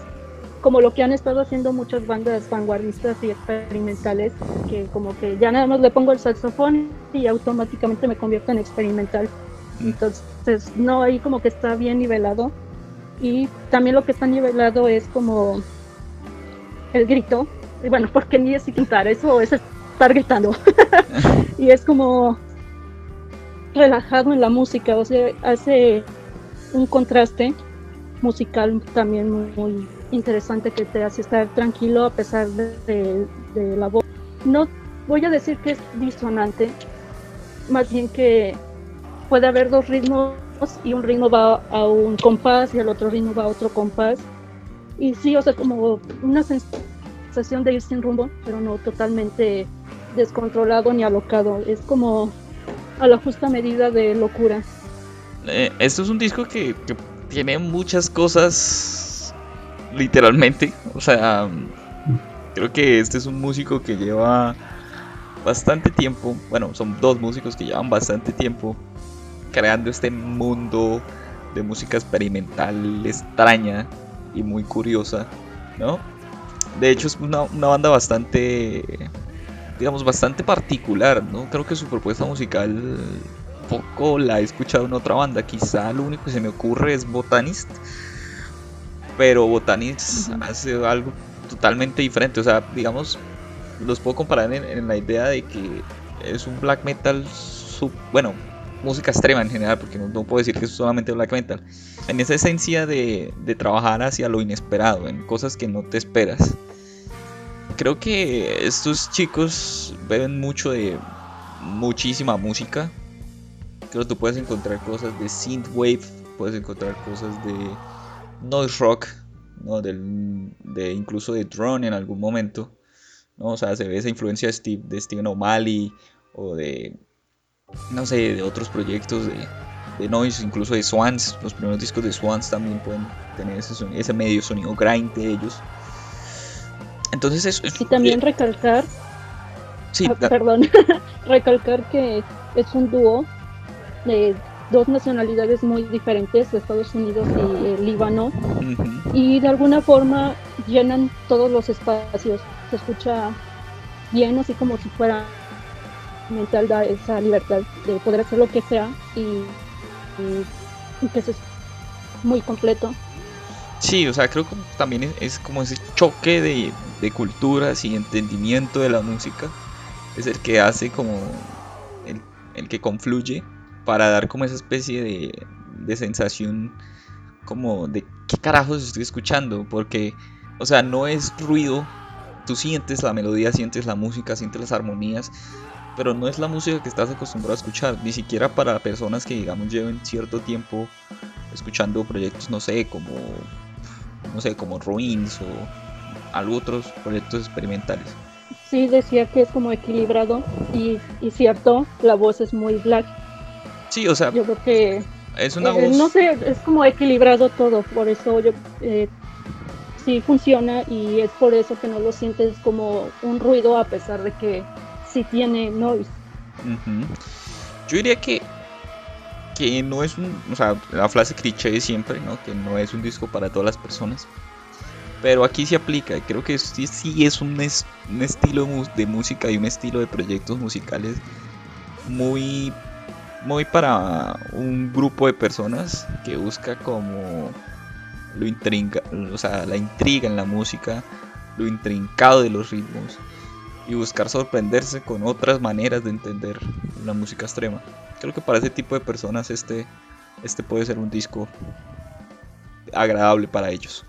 como lo que han estado haciendo muchas bandas vanguardistas y experimentales, que como que ya nada más le pongo el saxofón y automáticamente me convierto en experimental. Entonces, no, ahí como que está bien nivelado. Y también lo que está nivelado es como el grito. Y bueno, porque ni es cantar, eso es estar gritando. y es como relajado en la música, o sea, hace un contraste musical también muy, muy interesante que te hace estar tranquilo a pesar de, de- de la voz. No voy a decir que es disonante, más bien que puede haber dos ritmos y un ritmo va a un compás y el otro ritmo va a otro compás. Y sí, o sea, como una sensación de ir sin rumbo, pero no totalmente descontrolado ni alocado. Es como a la justa medida de locura. Eh, esto es un disco que, que tiene muchas cosas, literalmente. O sea, creo que este es un músico que lleva bastante tiempo, bueno, son dos músicos que llevan bastante tiempo creando este mundo de música experimental extraña y muy curiosa, ¿no? De hecho es una, banda bastante, digamos, bastante particular, ¿no? Creo que su propuesta musical poco la he escuchado en otra banda. Quizá lo único que se me ocurre es Botanist. Pero Botanist Ujú. hace algo totalmente diferente. O sea, digamos, los puedo comparar en, en la idea de que es un black metal, sub- bueno, música extrema en general, porque no, no puedo decir que es solamente black metal. En esa esencia de, de trabajar hacia lo inesperado, en cosas que no te esperas. Creo que estos chicos beben mucho de muchísima música. Creo que tú puedes encontrar cosas de synthwave, puedes encontrar cosas de noise rock, ¿no? Del- de incluso de drone en algún momento. ¿no? O sea, se ve esa influencia de, Steve, de Steven O'Malley o de, no sé, de otros proyectos de, de noise, incluso de Swans. Los primeros discos de Swans también pueden tener ese, soni- ese medio sonido grind de ellos. Entonces es, es- Y también recalcar, sí, ah, perdón, recalcar que es un dúo de dos nacionalidades muy diferentes, de Estados Unidos y el Líbano, ujú. y de alguna forma llenan todos los espacios. Se escucha bien, así como si fuera mental, da esa libertad de poder hacer lo que sea y, y- y que es muy completo. Sí, o sea, creo que también es, es como ese choque de, de culturas y entendimiento de la música. Es el que hace como el, el que confluye para dar como esa especie de, de sensación como de qué carajos estoy escuchando. Porque, o sea, no es ruido. Tú sientes la melodía, sientes la música, sientes las armonías. Pero no es la música que estás acostumbrado a escuchar. Ni siquiera para personas que, digamos, lleven cierto tiempo escuchando proyectos, no sé, como no sé, como Ruins o algo otros proyectos experimentales. Sí, decía que es como equilibrado y, y cierto, la voz es muy black. Sí, o sea, Yo creo que es una Eh, voz. No sé, es como equilibrado todo, por eso yo eh, sí funciona y es por eso que no lo sientes como un ruido a pesar de que sí tiene noise. Yo diría que que no es un, o sea, la frase cliché de siempre, ¿no? Que no es un disco para todas las personas. Pero aquí se aplica, creo que sí, sí es un, es- un estilo de música y un estilo de proyectos musicales muy, muy para un grupo de personas que busca como lo intrinca, o sea, la intriga en la música, lo intrincado de los ritmos y buscar sorprenderse con otras maneras de entender la música extrema. Creo que para ese tipo de personas este, este puede ser un disco agradable para ellos.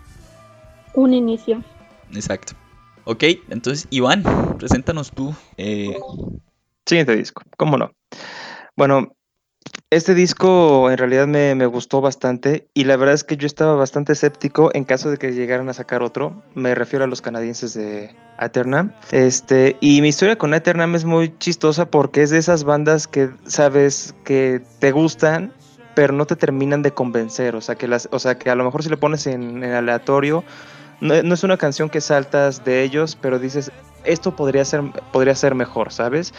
Un inicio. Exacto. Ok, entonces Iván, preséntanos tú. eh, Siguiente disco, ¿cómo no? Bueno, este disco en realidad me, me gustó bastante y la verdad es que yo estaba bastante escéptico en caso de que llegaran a sacar otro. Me refiero a los canadienses de Eternam. Este, y mi historia con Eternam es muy chistosa porque es de esas bandas que sabes que te gustan, pero no te terminan de convencer. O sea, que, las, o sea, que a lo mejor si le pones en, en aleatorio, no, no es una canción que saltas de ellos, pero dices, esto podría ser, podría ser mejor, ¿sabes?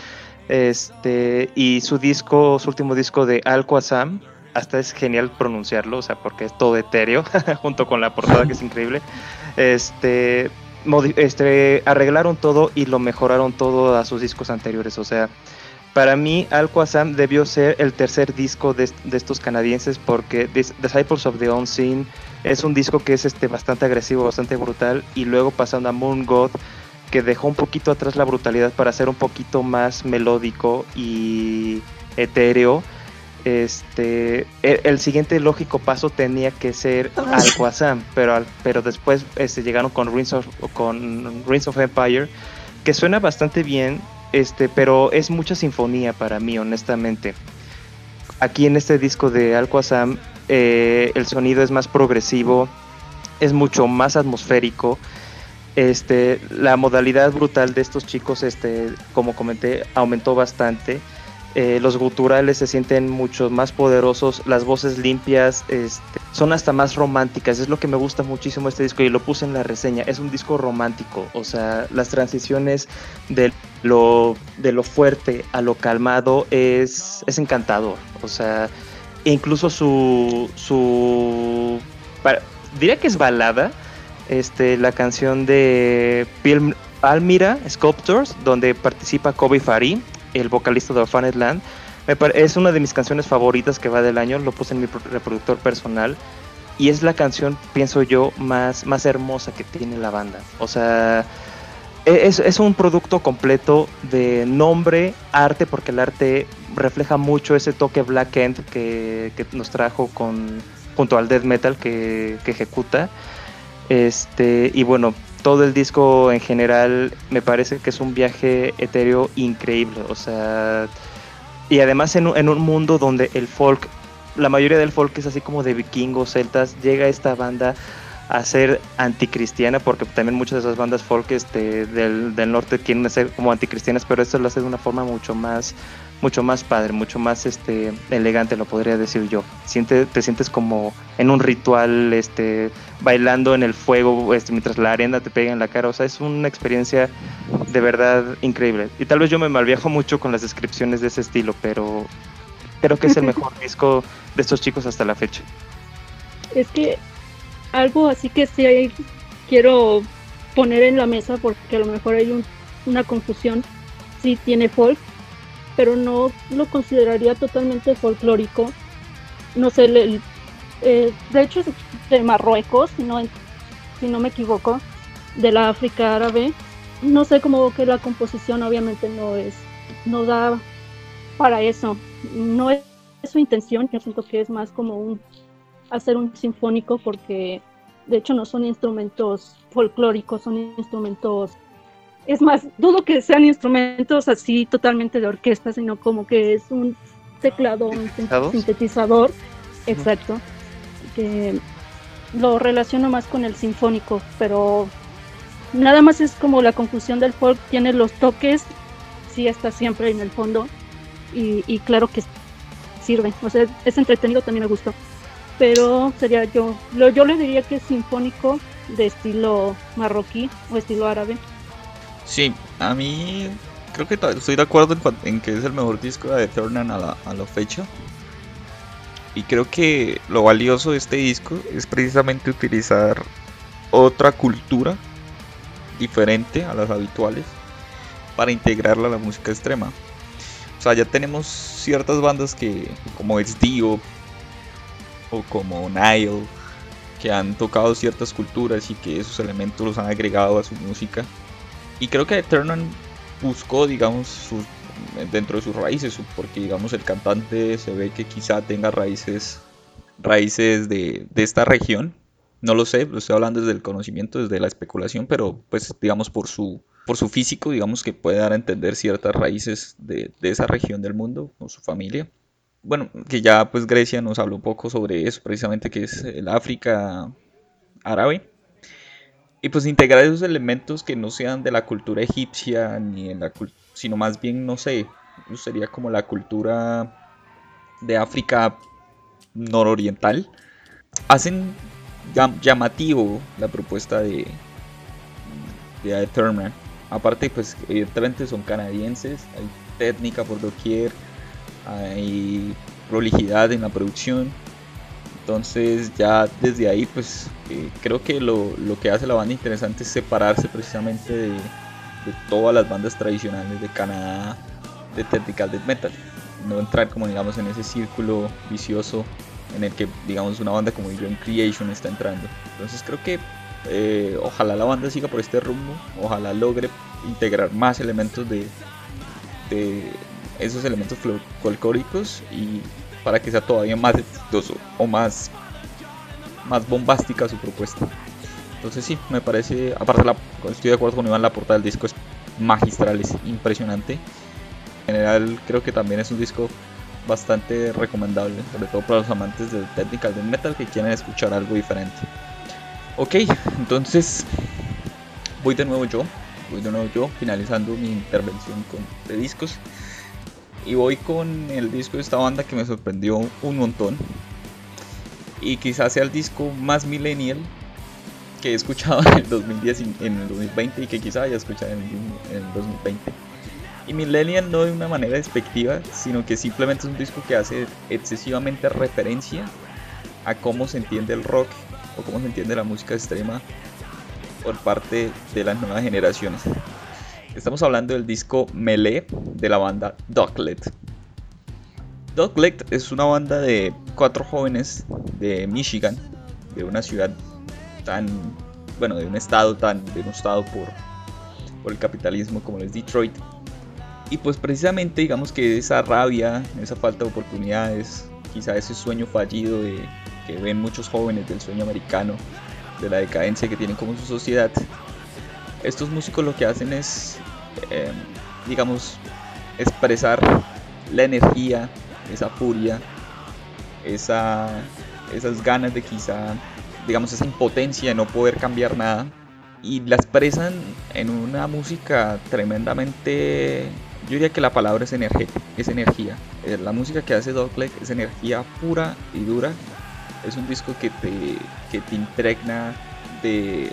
Este, y su disco, su último disco de Al-Qasam, hasta es genial pronunciarlo, o sea, porque es todo etéreo, junto con la portada que es increíble. Este, este, arreglaron todo y lo mejoraron todo a sus discos anteriores, o sea, para mí Al-Qasam debió ser el tercer disco de, de estos canadienses porque Dis- Disciples of the Unseen es un disco que es este, bastante agresivo, bastante brutal, y luego pasando a Moon God, que dejó un poquito atrás la brutalidad para ser un poquito más melódico y etéreo. Este, el, el siguiente lógico paso tenía que ser Al-Qasam, pero, al- pero después este, llegaron con Rings of, con Rings of Empire, que suena bastante bien, este, pero es mucha sinfonía para mí, honestamente. Aquí en este disco de Al-Qasam, eh, el sonido es más progresivo, es mucho más atmosférico. Este, la modalidad brutal de estos chicos, este, como comenté, aumentó bastante. Eh, los guturales se sienten mucho más poderosos, las voces limpias este, son hasta más románticas. Es lo que me gusta muchísimo este disco y lo puse en la reseña. Es un disco romántico, o sea, las transiciones de lo, de lo fuerte a lo calmado es, es encantador. O sea, incluso su, su diría que es balada, este, la canción de Pil- Almira Sculptors, donde participa Kobe Fari, el vocalista de Orphaned es una de mis canciones favoritas que va del año, lo puse en mi pro- reproductor personal. Y es la canción, pienso yo, más, más hermosa que tiene la banda. O sea, e- es, es un producto completo de nombre, arte, porque el arte refleja mucho ese toque black end que, nos trajo con, junto al death metal que ejecuta. Este, y bueno, todo el disco en general me parece que es un viaje etéreo increíble. O sea, y además en, un- en un mundo donde el folk, la mayoría del folk es así como de vikingos, celtas, llega esta banda a ser anticristiana, porque también muchas de esas bandas folk este, del, del norte quieren ser como anticristianas, pero esto lo hace de una forma mucho más, mucho más padre, mucho más este, elegante, lo podría decir yo. Siente, te sientes como en un ritual, este, bailando en el fuego, este, mientras la arena te pega en la cara, o sea, es una experiencia de verdad increíble. Y tal vez yo me malviajo mucho con las descripciones de ese estilo, pero creo que es el mejor disco de estos chicos hasta la fecha. Es que algo así que sí hay- quiero poner en la mesa porque a lo mejor hay un- una confusión. Sí tiene folk, pero no lo consideraría totalmente folclórico. No sé, le- eh, de hecho es de Marruecos, si no, si no me equivoco, de la África árabe. No sé cómo que la composición obviamente no es, no da para eso. No es su intención, yo siento que es más como un hacer un sinfónico porque de hecho no son instrumentos folclóricos, son instrumentos es más, dudo que sean instrumentos así totalmente de orquesta, sino como que es un teclado, un sintetizador, exacto, que lo relaciono más con el sinfónico, pero nada más es como la confusión del folk, tiene los toques, sí está siempre en el fondo, y, y claro que sirve, o sea, es entretenido, también me gustó, pero sería yo, lo, yo le diría que es sinfónico de estilo marroquí o estilo árabe. Sí, a mí creo que to- estoy de acuerdo en que es el mejor disco de Eternal a la, a la fecha. Y creo que lo valioso de este disco es precisamente utilizar otra cultura diferente a las habituales para integrarla a la música extrema. O sea, ya tenemos ciertas bandas que, como es Dio o como Nile, que han tocado ciertas culturas y que esos elementos los han agregado a su música. Y creo que Eternal buscó, digamos, sus, dentro de sus raíces, porque digamos el cantante se ve que quizá tenga raíces, raíces de, de esta región. No lo sé, lo estoy hablando desde el conocimiento, desde la especulación, pero pues digamos por su, por su físico, digamos que puede dar a entender ciertas raíces de, de esa región del mundo o su familia. Bueno, que ya pues Grecia nos habló un poco sobre eso, precisamente que es el África árabe. Y pues integrar esos elementos que no sean de la cultura egipcia, ni en la sino más bien, no sé, sería como la cultura de África nororiental, hacen llamativo la propuesta de, de. Aparte, pues evidentemente son canadienses, hay técnica por doquier, hay prolijidad en la producción. Entonces ya desde ahí pues eh, creo que lo, que hace la banda interesante es separarse precisamente de, todas las bandas tradicionales de Canadá de technical death metal. No entrar como digamos en ese círculo vicioso en el que digamos una banda como Iron Creation está entrando. Entonces creo que eh, ojalá la banda siga por este rumbo, ojalá logre integrar más elementos de, de esos elementos folclóricos y para que sea todavía más exitoso o más, más bombástica su propuesta. Entonces sí, me parece, aparte la, estoy de acuerdo con Iván, la portada del disco es magistral, es impresionante. En general creo que también es un disco bastante recomendable, sobre todo para los amantes del technical de metal que quieren escuchar algo diferente. Ok, entonces voy de nuevo yo, voy de nuevo yo, finalizando mi intervención con, de discos. Y voy con el disco de esta banda que me sorprendió un montón. Y quizás sea el disco más millennial que he escuchado en el, 2010, en el 2020 y que quizás haya escuchado en el, 2020. Y millennial no de una manera despectiva, sino que simplemente es un disco que hace excesivamente referencia a cómo se entiende el rock o cómo se entiende la música extrema por parte de las nuevas generaciones. Estamos hablando del disco Melee de la banda Doglet. Doglet es una banda de cuatro jóvenes de Michigan, de una ciudad tan, bueno, de un estado tan denostado por, por el capitalismo como es Detroit. Y pues precisamente digamos que esa rabia, esa falta de oportunidades, quizá ese sueño fallido de, que ven muchos jóvenes del sueño americano, de la decadencia que tienen como su sociedad, estos músicos lo que hacen es, eh, digamos, expresar la energía, esa furia, esa, esas ganas de quizá, digamos, esa impotencia de no poder cambiar nada. Y la expresan en una música tremendamente... Yo diría que la palabra es, energética, es energía. Eh, la música que hace Dogleg es energía pura y dura. Es un disco que te, que te impregna de,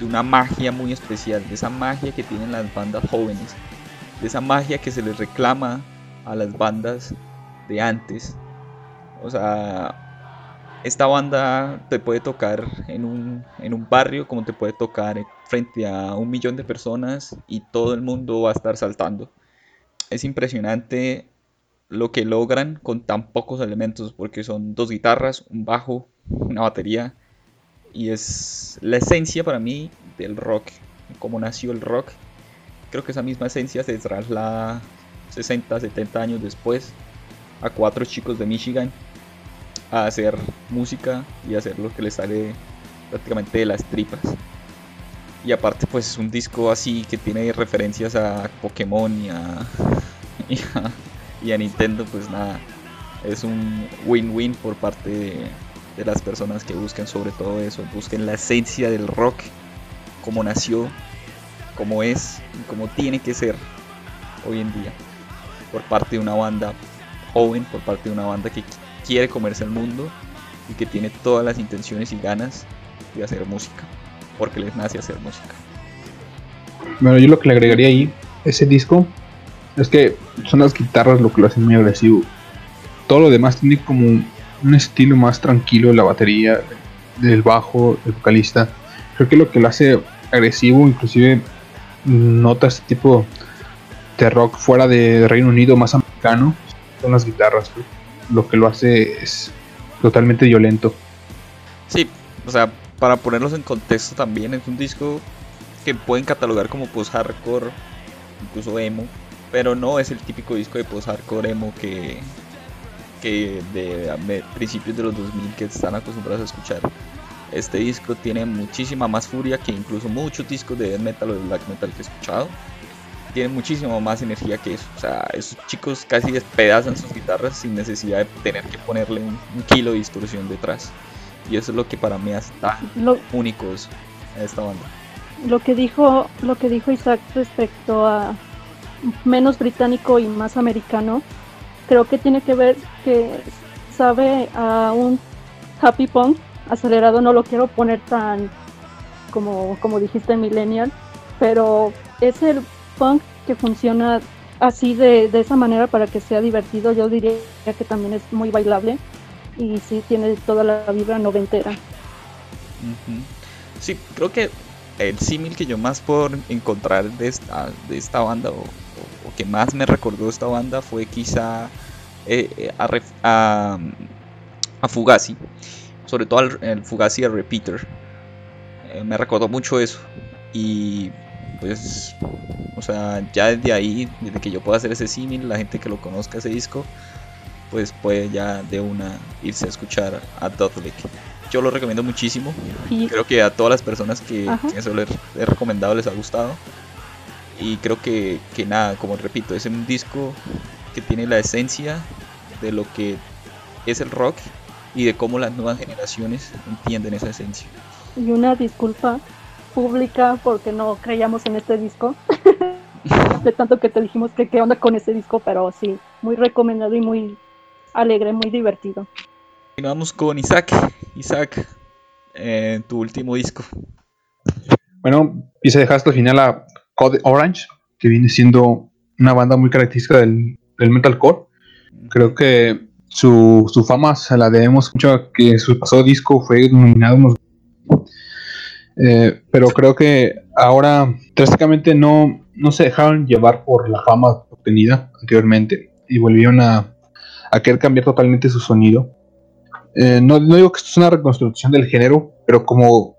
de una magia muy especial, de esa magia que tienen las bandas jóvenes, de esa magia que se les reclama a las bandas de antes. O sea, esta banda te puede tocar en un, en un barrio como te puede tocar frente a un millón de personas y todo el mundo va a estar saltando. Es impresionante lo que logran con tan pocos elementos, porque son dos guitarras, un bajo, una batería y es la esencia para mí del rock, cómo nació el rock. Creo que esa misma esencia se traslada 60, 70 años después a cuatro chicos de Michigan a hacer música y hacer lo que les sale prácticamente de las tripas. Y aparte pues es un disco así que tiene referencias a Pokémon y a, y a Nintendo, pues nada, es un win-win por parte de, de las personas que busquen sobre todo eso, busquen la esencia del rock, como nació, como es y como tiene que ser hoy en día, por parte de una banda joven, por parte de una banda que quiere comerse el mundo y que tiene todas las intenciones y ganas de hacer música, porque les nace hacer música. Bueno, yo lo que le agregaría ahí, ese disco, es que son las guitarras lo que lo hace muy agresivo. Todo lo demás tiene como un estilo más tranquilo la batería, del bajo, del vocalista. Creo que lo que lo hace agresivo, inclusive nota este tipo de rock fuera de Reino Unido, más americano, son las guitarras. Lo que lo hace es totalmente violento. Sí, o sea, para ponerlos en contexto también, es un disco que pueden catalogar como post-hardcore, incluso emo, pero no es el típico disco de post-hardcore emo que, que de, principios de los 2000 que están acostumbrados a escuchar. Este disco tiene muchísima más furia que incluso muchos discos de death metal o de black metal que he escuchado. Tiene muchísima más energía que eso. O sea, esos chicos casi despedazan sus guitarras sin necesidad de tener que ponerle un, kilo de distorsión detrás. Y eso es lo que para mí hace tan únicos a esta banda. Lo que dijo, lo que dijo Isaac respecto a menos británico y más americano, creo que tiene que ver que sabe a un happy punk acelerado, no lo quiero poner tan como, como dijiste millennial, pero es el punk que funciona así de, de esa manera para que sea divertido, yo diría que también es muy bailable y sí tiene toda la vibra noventera. Sí, creo que el símil que yo más por encontrar de esta, de esta banda o, que más me recordó esta banda fue quizá eh, eh, a, a, Fugazi, sobre todo el Fugazi de Repeater. Eh, me recordó mucho eso y pues, o sea, ya desde ahí, desde que yo pueda hacer ese símil, la gente que lo conozca ese disco, pues puede ya de una irse a escuchar a Dudley yo lo recomiendo muchísimo. Creo que a todas las personas que, eso les he recomendado les ha gustado. Y creo que, que nada, como repito, es un disco que tiene la esencia de lo que es el rock y de cómo las nuevas generaciones entienden esa esencia. Y una disculpa pública porque no creíamos en este disco. de tanto que te dijimos que qué onda con ese disco, pero sí, muy recomendado y muy alegre, muy divertido. Continuamos con Isaac. Isaac, eh, tu último disco. Bueno, y se dejaste al final a Code Orange, que viene siendo una banda muy característica del, metalcore. Creo que su, fama se la debemos mucho a que su pasado disco fue nominado eh, pero creo que ahora drásticamente no, no se dejaron llevar por la fama obtenida anteriormente y volvieron a, querer cambiar totalmente su sonido. Eh, no, digo que esto es una reconstrucción del género, pero como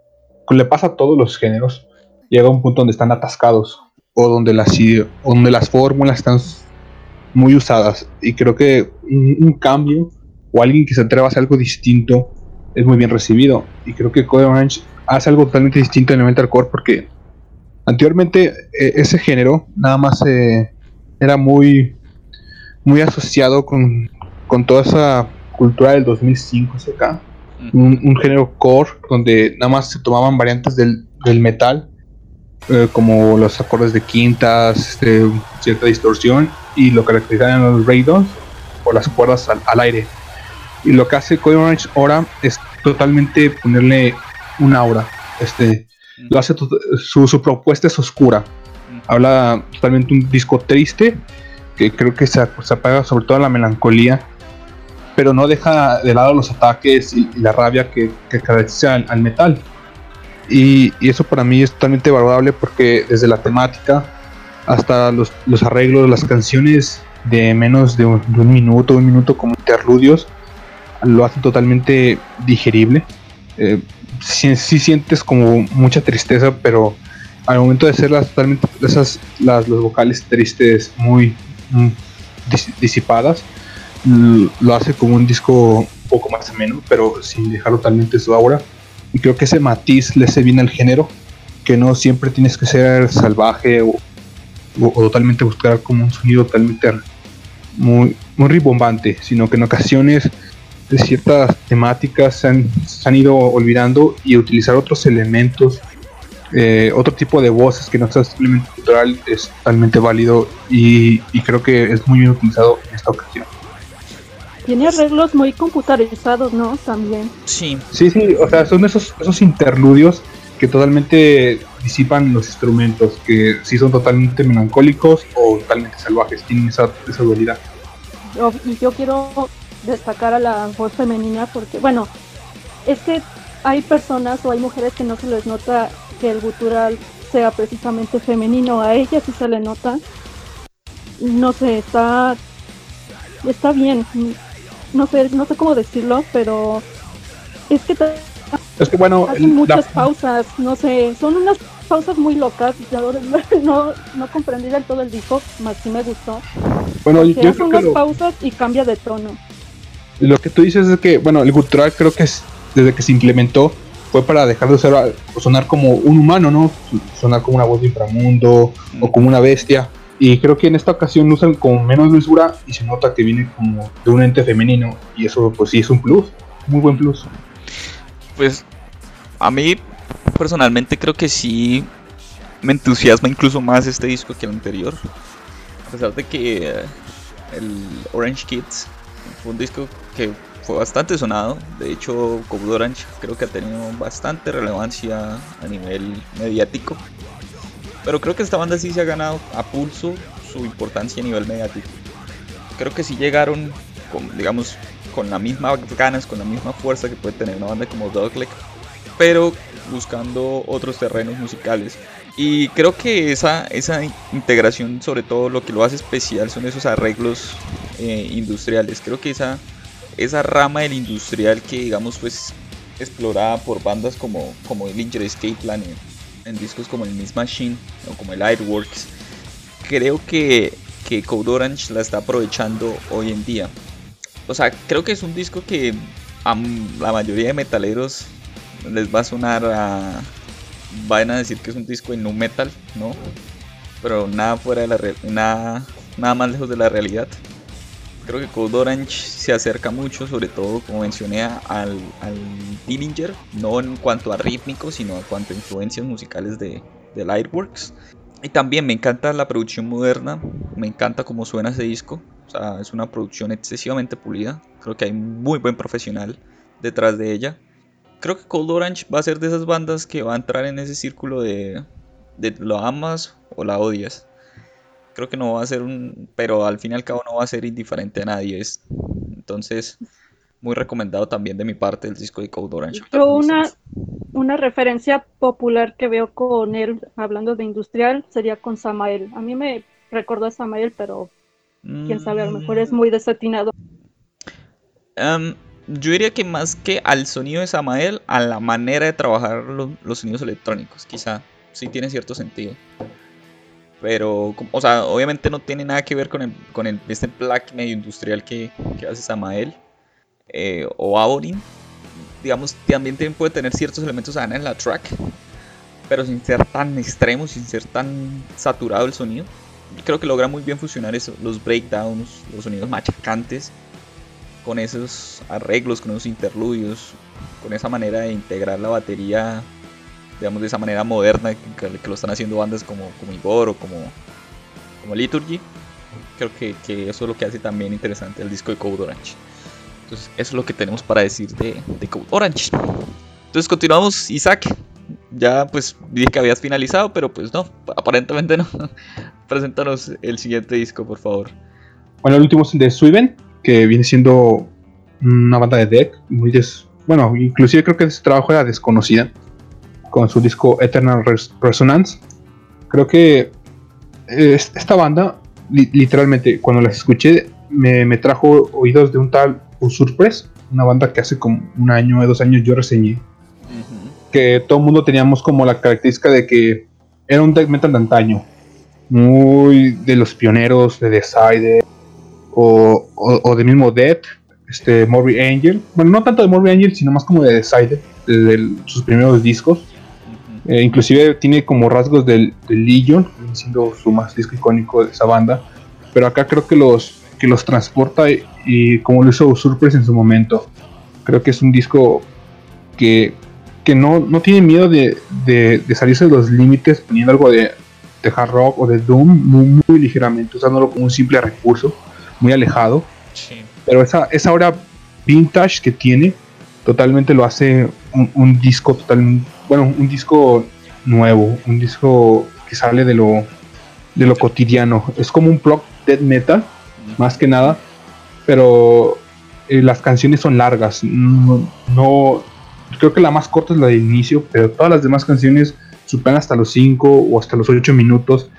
le pasa a todos los géneros, llega un punto donde están atascados o donde las, donde las fórmulas están muy usadas. Y creo que un, cambio o alguien que se atreva a hacer algo distinto es muy bien recibido. Y creo que Code Orange hace algo totalmente distinto en el core porque anteriormente eh, ese género nada más eh, era muy, muy asociado con, con toda esa cultura del 2005 acá. Un, género core donde nada más se tomaban variantes del, metal, eh, como los acordes de quintas, este, cierta distorsión, y lo caracterizaban los radons o las cuerdas al, aire. Y lo que hace Cody Orange ahora es totalmente ponerle una aura. Este, lo hace su, su, propuesta es oscura. Habla totalmente un disco triste que creo que se, se apaga sobre todo la melancolía pero no deja de lado los ataques y, la rabia que, que caracteriza al, metal. Y, eso para mí es totalmente valorable porque desde la temática hasta los, los arreglos, las canciones de menos de un, minuto, un minuto como interludios, lo hacen totalmente digerible. Eh, sí, sientes como mucha tristeza, pero al momento de ser las, totalmente esas, las, los vocales tristes muy, muy disipadas, lo hace como un disco un poco más ameno, pero sin dejar totalmente su aura. Y creo que ese matiz le hace bien al género, que no siempre tienes que ser salvaje o, totalmente buscar como un sonido totalmente muy, muy ribombante, sino que en ocasiones de ciertas temáticas se han, ido olvidando y utilizar otros elementos, eh, otro tipo de voces que no sea simplemente cultural es totalmente válido y, y creo que es muy bien utilizado en esta ocasión. Tiene arreglos muy computarizados, ¿no? También. Sí. Sí, sí, o sea, son esos, esos interludios que totalmente disipan los instrumentos, que sí son totalmente melancólicos o totalmente salvajes, tienen esa, esa dualidad. y yo quiero destacar a la voz femenina porque, bueno, es que hay personas o hay mujeres que no se les nota que el gutural sea precisamente femenino, a ella sí se le nota. No sé, está está bien. No sé, no sé cómo decirlo, pero es que es que bueno, hacen muchas pausas, no sé, son unas pausas muy locas. No, no comprendí del todo el disco, más sí me gustó. Bueno, yo hace unas pausas y cambia de tono. Lo que tú dices es que, bueno, el gutural creo que es, desde que se implementó fue para dejar de ser, sonar como un humano, ¿no? Sonar como una voz de inframundo o como una bestia. Y creo que en esta ocasión usan con menos dulzura y se nota que viene como de un ente femenino. Y eso pues sí es un plus, muy buen plus. Pues a mí personalmente creo que sí me entusiasma incluso más este disco que el anterior. A pesar de que eh, el Orange Kids fue un disco que fue bastante sonado. De hecho, Code Orange creo que ha tenido bastante relevancia a nivel mediático. Pero creo que esta banda sí se ha ganado a pulso su importancia a nivel mediático. Creo que sí llegaron, con, digamos, con la misma ganas, con la misma fuerza que puede tener una banda como Dogleg, pero buscando otros terrenos musicales. Y creo que esa, esa integración, sobre todo lo que lo hace especial, son esos arreglos eh, industriales. Creo que esa, esa rama del industrial que, digamos, pues explorada por bandas como, como el Escape Plan en discos como el Miss Machine o como el Airworks, creo que, que Code Orange la está aprovechando hoy en día. O sea, creo que es un disco que a la mayoría de metaleros les va a sonar a. Van a decir que es un disco de nu metal, ¿no? Pero nada fuera de la nada, nada más lejos de la realidad creo que Code Orange se acerca mucho, sobre todo, como mencioné, al, al Dillinger, no en cuanto a rítmico, sino en cuanto a influencias musicales de, de Lightworks. Y también me encanta la producción moderna, me encanta cómo suena ese disco, o sea, es una producción excesivamente pulida, creo que hay muy buen profesional detrás de ella. Creo que Cold Orange va a ser de esas bandas que va a entrar en ese círculo de, de lo amas o la odias creo que no va a ser un, pero al fin y al cabo no va a ser indiferente a nadie. Es, entonces, muy recomendado también de mi parte el disco de Code Orange. Yo una, una referencia popular que veo con él, hablando de industrial, sería con Samael. A mí me recordó a Samael, pero quién sabe, a lo mejor es muy desatinado. Em, yo diría que más que al sonido de Samael, a la manera de trabajar los sonidos electrónicos, quizá sí tiene cierto sentido. Pero, o sea, obviamente no tiene nada que ver con, el, con este black medio industrial que, que hace Samael eh, o Aborin. Digamos, también puede tener ciertos elementos en la track, pero sin ser tan extremo, sin ser tan saturado el sonido. Creo que logra muy bien fusionar eso, los breakdowns, los sonidos machacantes, con esos arreglos, con esos interludios, con esa manera de integrar la batería digamos, de esa manera moderna que, lo están haciendo bandas como, como Igor o como, como Liturgy. Creo que, que, eso es lo que hace también interesante el disco de Code Orange. Entonces, eso es lo que tenemos para decir de, de Code Orange. Entonces, continuamos, Isaac. Ya pues dije que habías finalizado, pero pues no, aparentemente no. Preséntanos el siguiente disco, por favor. Bueno, el último es de Swiven, que viene siendo una banda de deck. Muy des... Bueno, inclusive creo que ese trabajo era desconocida con su disco Eternal Resonance. Creo que esta banda, literalmente, cuando la escuché, me, trajo oídos de un tal Usurpress, una banda que hace como un año o dos años yo reseñé. Que todo el mundo teníamos como la característica de que era un death metal de antaño, muy de los pioneros de Decider o, o, de mismo Death, este Morbid Angel. Bueno, no tanto de Morbid Angel, sino más como de Decider, desde sus primeros discos. Eh, inclusive tiene como rasgos del, Legion, siendo su más disco icónico de esa banda. Pero acá creo que los, que los transporta y, como lo hizo Surprise en su momento. Creo que es un disco que, que no, no tiene miedo de, de, salirse de los límites poniendo algo de, de hard rock o de doom muy, muy, ligeramente, usándolo como un simple recurso, muy alejado. Pero esa, esa hora vintage que tiene totalmente lo hace un, disco totalmente, bueno, un disco nuevo, un disco que sale de lo, de lo cotidiano. Es como un block dead metal, más que nada, pero eh, las canciones son largas. No, no- creo que la más corta es la de inicio, pero todas las demás canciones superan hasta los 5 o hasta los 8 minutos.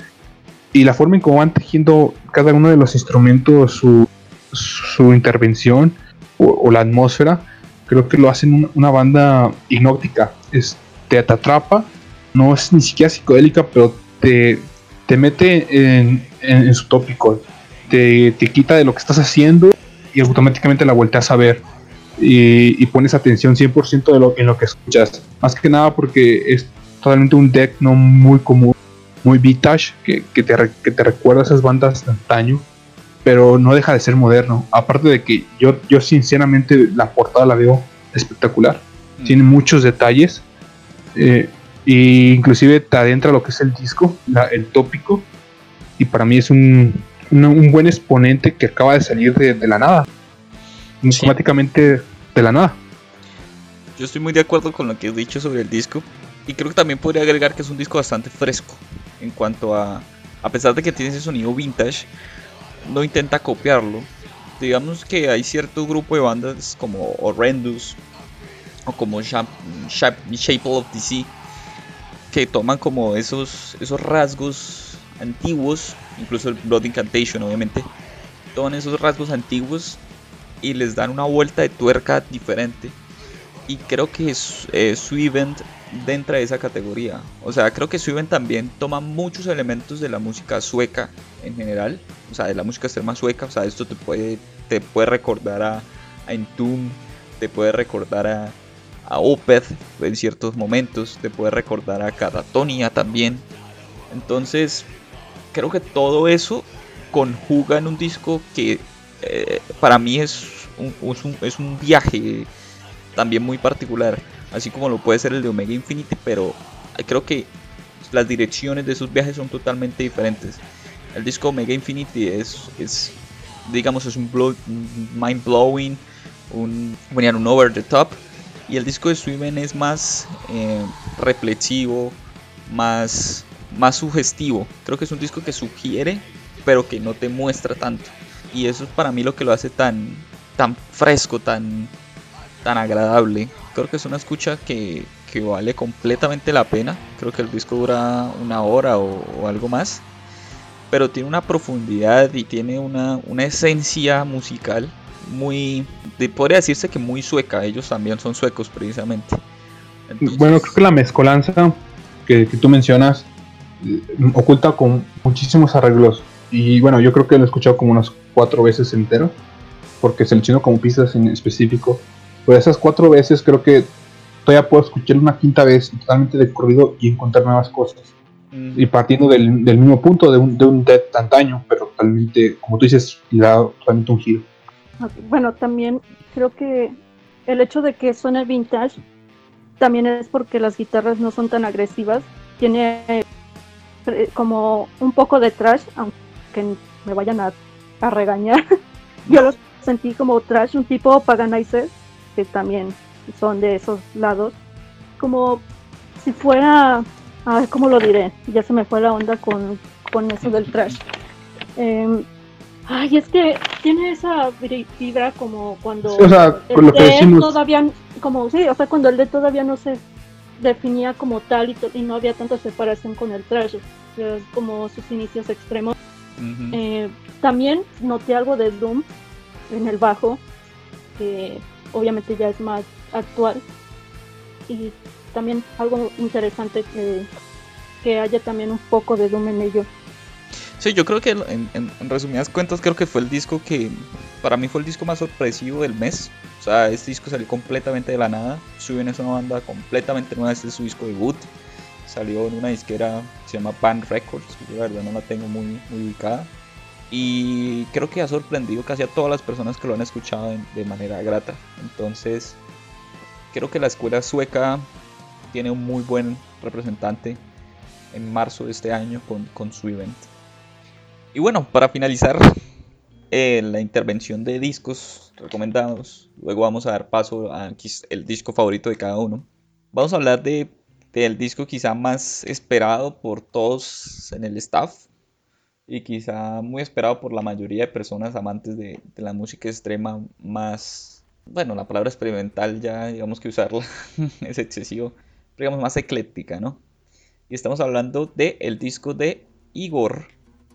Y la forma en cómo van tejiendo cada uno de los instrumentos su, su intervención o, o la atmósfera, creo que lo hacen un- una banda hipnótica. Es, te, atrapa, no es ni siquiera psicodélica, pero te, te mete en, en- en su tópico. Te, te quita de lo que estás haciendo y automáticamente la volteas a ver. Y, y pones atención 100% de lo, en lo que escuchas. Más que nada porque es totalmente un deck no muy común, muy vintage, que, que, te, que te recuerda a esas bandas de antaño, pero no deja de ser moderno. Aparte de que yo, yo sinceramente la portada la veo espectacular. Mm. Tiene muchos detalles. Eh, y inclusive te adentra lo que es el disco, la- el tópico. Y para mí es un, un, un buen exponente que acaba de salir de, de la nada. Automáticamente de la nada. Yo estoy muy de acuerdo con lo que has dicho sobre el disco. Y creo que también podría agregar que es un disco bastante fresco. En cuanto a. A pesar de que tiene ese sonido vintage, no intenta copiarlo. Digamos que hay cierto grupo de bandas como Horrendous o como Shap- Shap- Shape of the Sea que toman como esos, esos rasgos antiguos, incluso el Blood Incantation, obviamente. Toman esos rasgos antiguos y les dan una vuelta de tuerca diferente y creo que eh, Suivent dentro de esa categoría. O sea, creo que Suivent también toma muchos elementos de la música sueca en general, o sea, de la música extrema sueca. O sea, esto te puede, te puede recordar a, a te puede recordar a, a Opeth en ciertos momentos, te puede recordar a Catatonia también. Entonces, creo que todo eso conjuga en un disco que eh, para mí es un, es un- viaje también muy particular, así como lo puede ser el de Omega Infinity, pero creo que las direcciones de esos viajes son totalmente diferentes. El disco Omega Infinity es, es digamos, es un, blow- mind blowing, un, un over the top, y el disco de Swimmen es más eh, reflexivo, más, más sugestivo. Creo que es un disco que sugiere, pero que no te muestra tanto. Y eso es para mí lo que lo hace tan, tan fresco, tan, tan agradable. Creo que es una escucha que, que vale completamente la pena. Creo que el disco dura una hora o, o algo más. Pero tiene una profundidad y tiene una, una esencia musical muy, de- podría decirse que muy sueca. Ellos también son suecos precisamente. Entonces, Bueno, creo que la mezcolanza que, que tú mencionas eh, oculta con muchísimos arreglos. Y bueno, yo creo que lo he escuchado como unas cuatro veces entero, porque selecciono como pistas en específico. Pero esas cuatro veces creo que todavía puedo escuchar una quinta vez totalmente de corrido y encontrar nuevas cosas. mm, Y partiendo del, del mismo punto de un, de un death de antaño, pero totalmente, como tú dices, le da totalmente un giro. Bueno, también creo que el hecho de que suene vintage también es porque las guitarras no son tan agresivas. Tiene eh, como un poco de trash, aunque me vayan a, a regañar. Yo los sentí como trash, un tipo paganizer, que también son de esos lados. Como si fuera, ay, ¿cómo lo diré? Ya se me fue la onda con, con eso del trash. Em, ay, es que tiene esa vibra- vibra como cuando Sí, o sea, el con lo que D decimos- todavía, como sí, o sea, cuando el D todavía no se definía como tal y, no había tanta separación con el trash, o sea, es como sus inicios extremos. Eh, también noté algo de Doom en el bajo, que obviamente ya es más actual. Y también algo interesante que, que haya también un poco de Doom en ello. Sí, yo creo que en, resumidas cuentas creo que fue el disco que para mí fue el disco más sorpresivo del mes. O sea, este disco salió completamente de la nada. Suben es una banda completamente nueva, este es su disco debut. Salió en una disquera que se llama Band Records, que yo la verdad no la tengo muy, muy ubicada. Y creo que ha sorprendido casi a todas las personas que lo han escuchado de, de manera grata. Entonces, creo que la escuela sueca tiene un muy buen representante en marzo de este año con, con su evento. Y bueno, para finalizar eh, la intervención de discos recomendados, luego vamos a dar paso a quis- el disco favorito de cada uno. Vamos a hablar de, del disco quizá más esperado por todos en el staff. y quizá muy esperado por la mayoría de personas amantes de, de la música extrema más, bueno, la palabra experimental ya digamos que usarla es excesivo, pero digamos más ecléctica, ¿no? Y estamos hablando del el disco de Igor,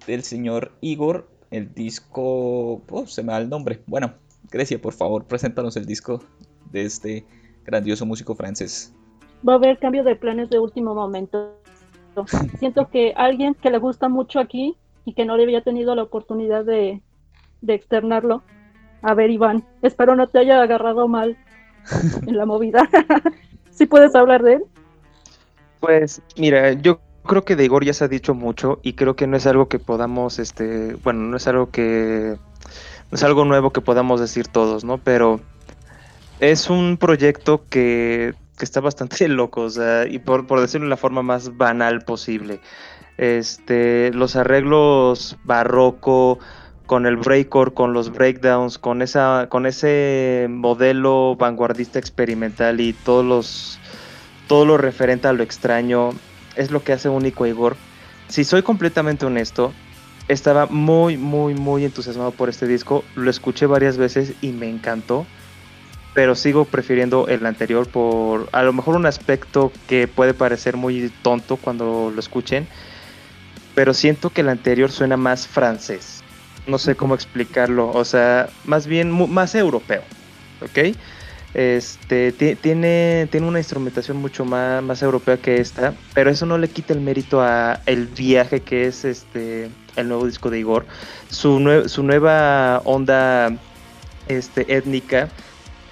del señor Igor, el disco, oh, se me da el nombre, bueno, Grecia, por favor, preséntanos el disco de este grandioso músico francés. Va a haber cambio de planes de último momento. Siento que alguien que le gusta mucho aquí y que no le había tenido la oportunidad de, de externarlo. A ver, Iván, espero no te haya agarrado mal en la movida. ¿Sí puedes hablar de él? Pues mira, yo creo que de Igor ya se ha dicho mucho y creo que no es algo que podamos, este, bueno, no es algo que, no es algo nuevo que podamos decir todos, ¿no? Pero es un proyecto que, que está bastante loco, o sea, y por, por decirlo de la forma más banal posible. Este, los arreglos barroco, con el breakcore, con los breakdowns, con esa, con ese modelo vanguardista experimental y todos los todo lo referente a lo extraño es lo que hace único a Igor. Si soy completamente honesto, estaba muy, muy, muy entusiasmado por este disco. Lo escuché varias veces y me encantó. Pero sigo prefiriendo el anterior por a lo mejor un aspecto que puede parecer muy tonto cuando lo escuchen. Pero siento que el anterior suena más francés. No sé cómo explicarlo. O sea, más bien más europeo. ¿Ok? Este, ti- tiene, tiene una instrumentación mucho más, más europea que esta, pero eso no le quita el mérito a el viaje que es este el nuevo disco de Igor. Su, su nueva onda este, étnica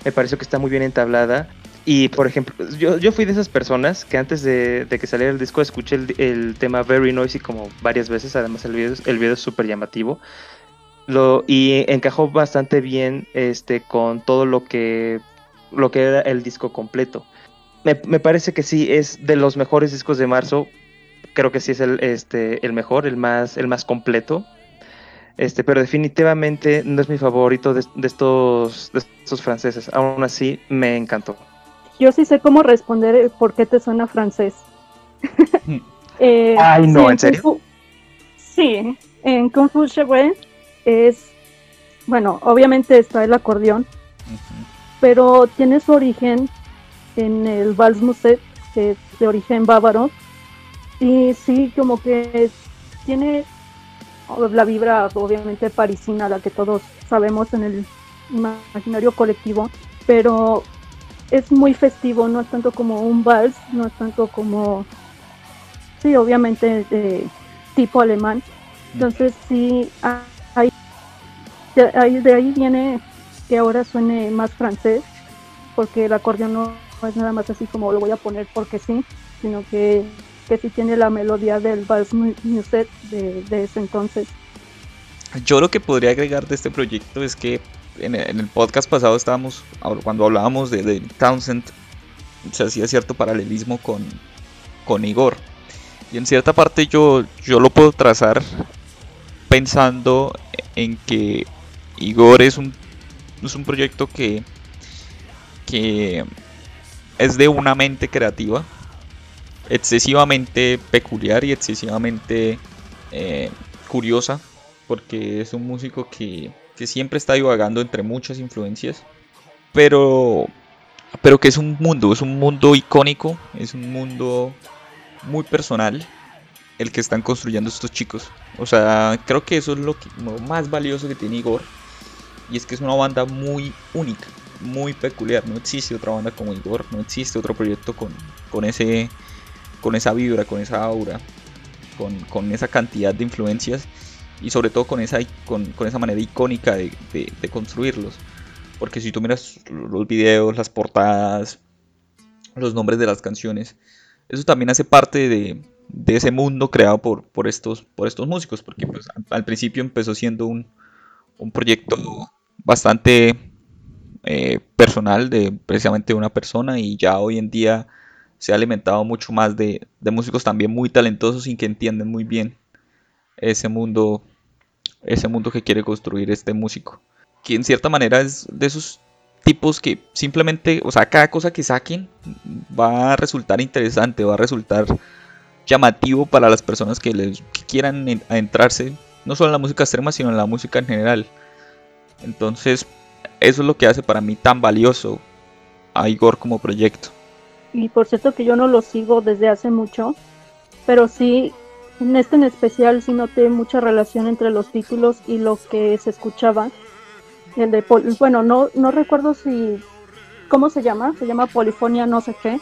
me pareció que está muy bien entablada. Y por ejemplo, yo, yo fui de esas personas que antes de, que saliera el disco escuché el, tema Very Noisy como varias veces, además el video, el video es súper llamativo. Lo, y encajó bastante bien este, con todo lo que lo que era el disco completo. Me, me parece que sí es de los mejores discos de marzo. Creo que sí es el, este, el mejor, el más, el más completo. Este, pero definitivamente no es mi favorito de, de estos, de estos franceses. Aún así, me encantó. Yo sí sé cómo responder el por qué te suena francés. Eh, Ay, no, sí, ¿en serio? Fu- sí, en Kung Fu es, bueno, obviamente está el acordeón. Pero tiene su origen en el Vals Muset, que es de origen bávaro, y sí, como que tiene la vibra obviamente parisina, la que todos sabemos en el imaginario colectivo, pero es muy festivo, no es tanto como un vals, no es tanto como, sí, obviamente tipo alemán, entonces sí, hay, de ahí viene que ahora suene más francés, porque el acordeón no, es nada más así como lo voy a poner porque sí, sino que, que sí tiene la melodía del vals mu- muset de, de ese entonces. Yo lo que podría agregar de este proyecto es que en el, podcast pasado estábamos, cuando hablábamos de, de Townsend, se hacía cierto paralelismo con, con Igor. Y en cierta parte yo, yo lo puedo trazar pensando en que Igor es un, es un proyecto que, que es de una mente creativa, excesivamente peculiar y excesivamente eh, curiosa porque es un músico que, que siempre está divagando entre muchas influencias, pero, pero que es un mundo, es un mundo icónico, es un mundo muy personal el que están construyendo estos chicos. O sea, creo que eso es lo, más valioso que tiene Igor, y es que es una banda muy única, muy peculiar. No existe otra banda como Igor, no existe otro proyecto con, con, ese, con esa vibra, con esa aura, con, con esa cantidad de influencias y sobre todo con esa, con, con esa manera icónica de, de- de construirlos. Porque si tú miras los videos, las portadas, los nombres de las canciones, eso también hace parte de, de ese mundo creado por, por, estos, por estos músicos. Porque pues, al, al principio empezó siendo un, un proyecto bastante eh, personal de precisamente una persona y ya hoy en día se ha alimentado mucho más de, músicos también muy talentosos y que entienden muy bien ese mundo ese mundo que quiere construir este músico que en cierta manera es de esos tipos que simplemente o sea cada cosa que saquen va a resultar interesante va a resultar llamativo para las personas que, les, quieran en- adentrarse no solo en la música extrema, sino en la música en general. Entonces, eso es lo que hace para mí tan valioso a Igor como proyecto. Y por cierto que yo no lo sigo desde hace mucho, pero sí, en este en especial sí noté mucha relación entre los títulos y lo que se escuchaba. El de, bueno, no, no recuerdo si, ¿cómo se llama? Se llama Polifonia no sé qué,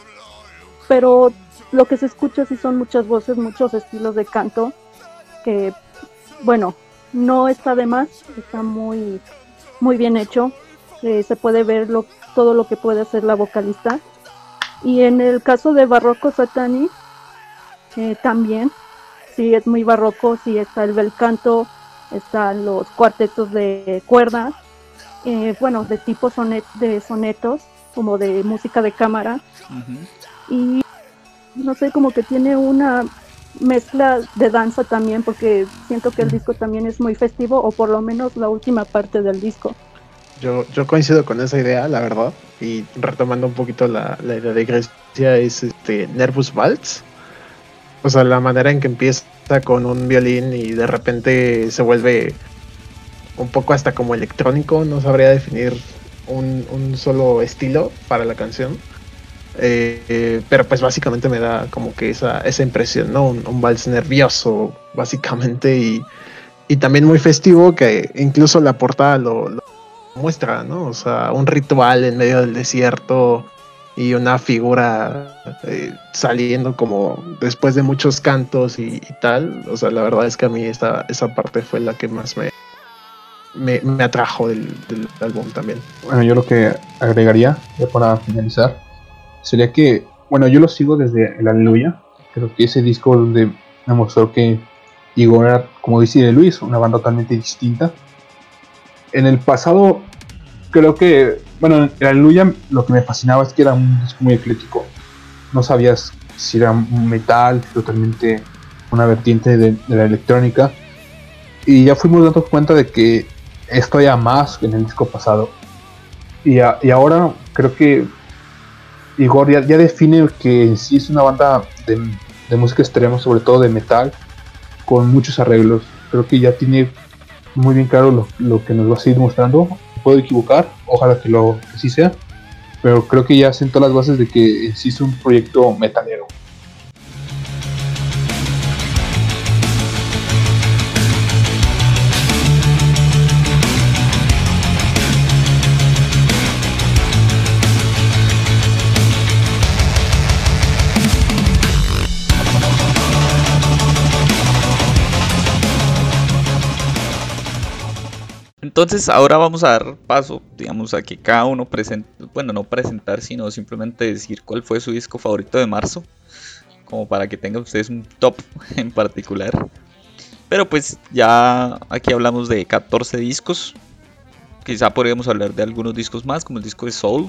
pero lo que se escucha sí son muchas voces, muchos estilos de canto, que, bueno, no está de más, está muy, muy bien hecho, eh, se puede ver lo, todo lo que puede hacer la vocalista. Y en el caso de Barroco Satani, eh, también, sí es muy barroco, sí está el bel canto, están los cuartetos de cuerda, eh, bueno, de tipo sonet, de sonetos, como de música de cámara. Y no sé, como que tiene una mezcla de danza también, porque siento que el disco también es muy festivo, o por lo menos la última parte del disco. Yo, yo coincido con esa idea, la verdad. Y retomando un poquito la, idea de Grecia, es este Nervous Waltz. O sea, la manera en que empieza con un violín y de repente se vuelve un poco hasta como electrónico, no sabría definir un, un solo estilo para la canción. Eh, pero pues básicamente me da como que esa, esa impresión, ¿no? Un, vals nervioso, básicamente, y, y, también muy festivo que incluso la portada lo, muestra, ¿no? O sea, un ritual en medio del desierto y una figura eh, saliendo como después de muchos cantos y, tal. O sea, la verdad es que a mí esta, esa parte fue la que más me, me, me atrajo del, del álbum también. Bueno, yo lo que agregaría, ya para finalizar, sería que, bueno, yo lo sigo desde el Aleluya. Creo que ese disco donde me mostró que Igor era, como dice Luis, una banda totalmente distinta. En el pasado, creo que, bueno, en el Aleluya lo que me fascinaba es que era un disco muy eclético. No sabías si era un metal, totalmente una vertiente de, de la electrónica. Y ya fuimos dando cuenta de que esto ya más que en el disco pasado. Y, a, y ahora creo que Igor ya, ya, define que en sí es una banda de, música extrema, sobre todo de metal, con muchos arreglos. Creo que ya tiene muy bien claro lo, que nos va a seguir mostrando. Puedo equivocar, ojalá que lo que sí sea, pero creo que ya sentó las bases de que en sí es un proyecto metalero. Entonces ahora vamos a dar paso, digamos, a que cada uno presente, bueno, no presentar, sino simplemente decir cuál fue su disco favorito de marzo, como para que tengan ustedes un top en particular. Pero pues ya aquí hablamos de 14 discos, quizá podríamos hablar de algunos discos más, como el disco de Soul,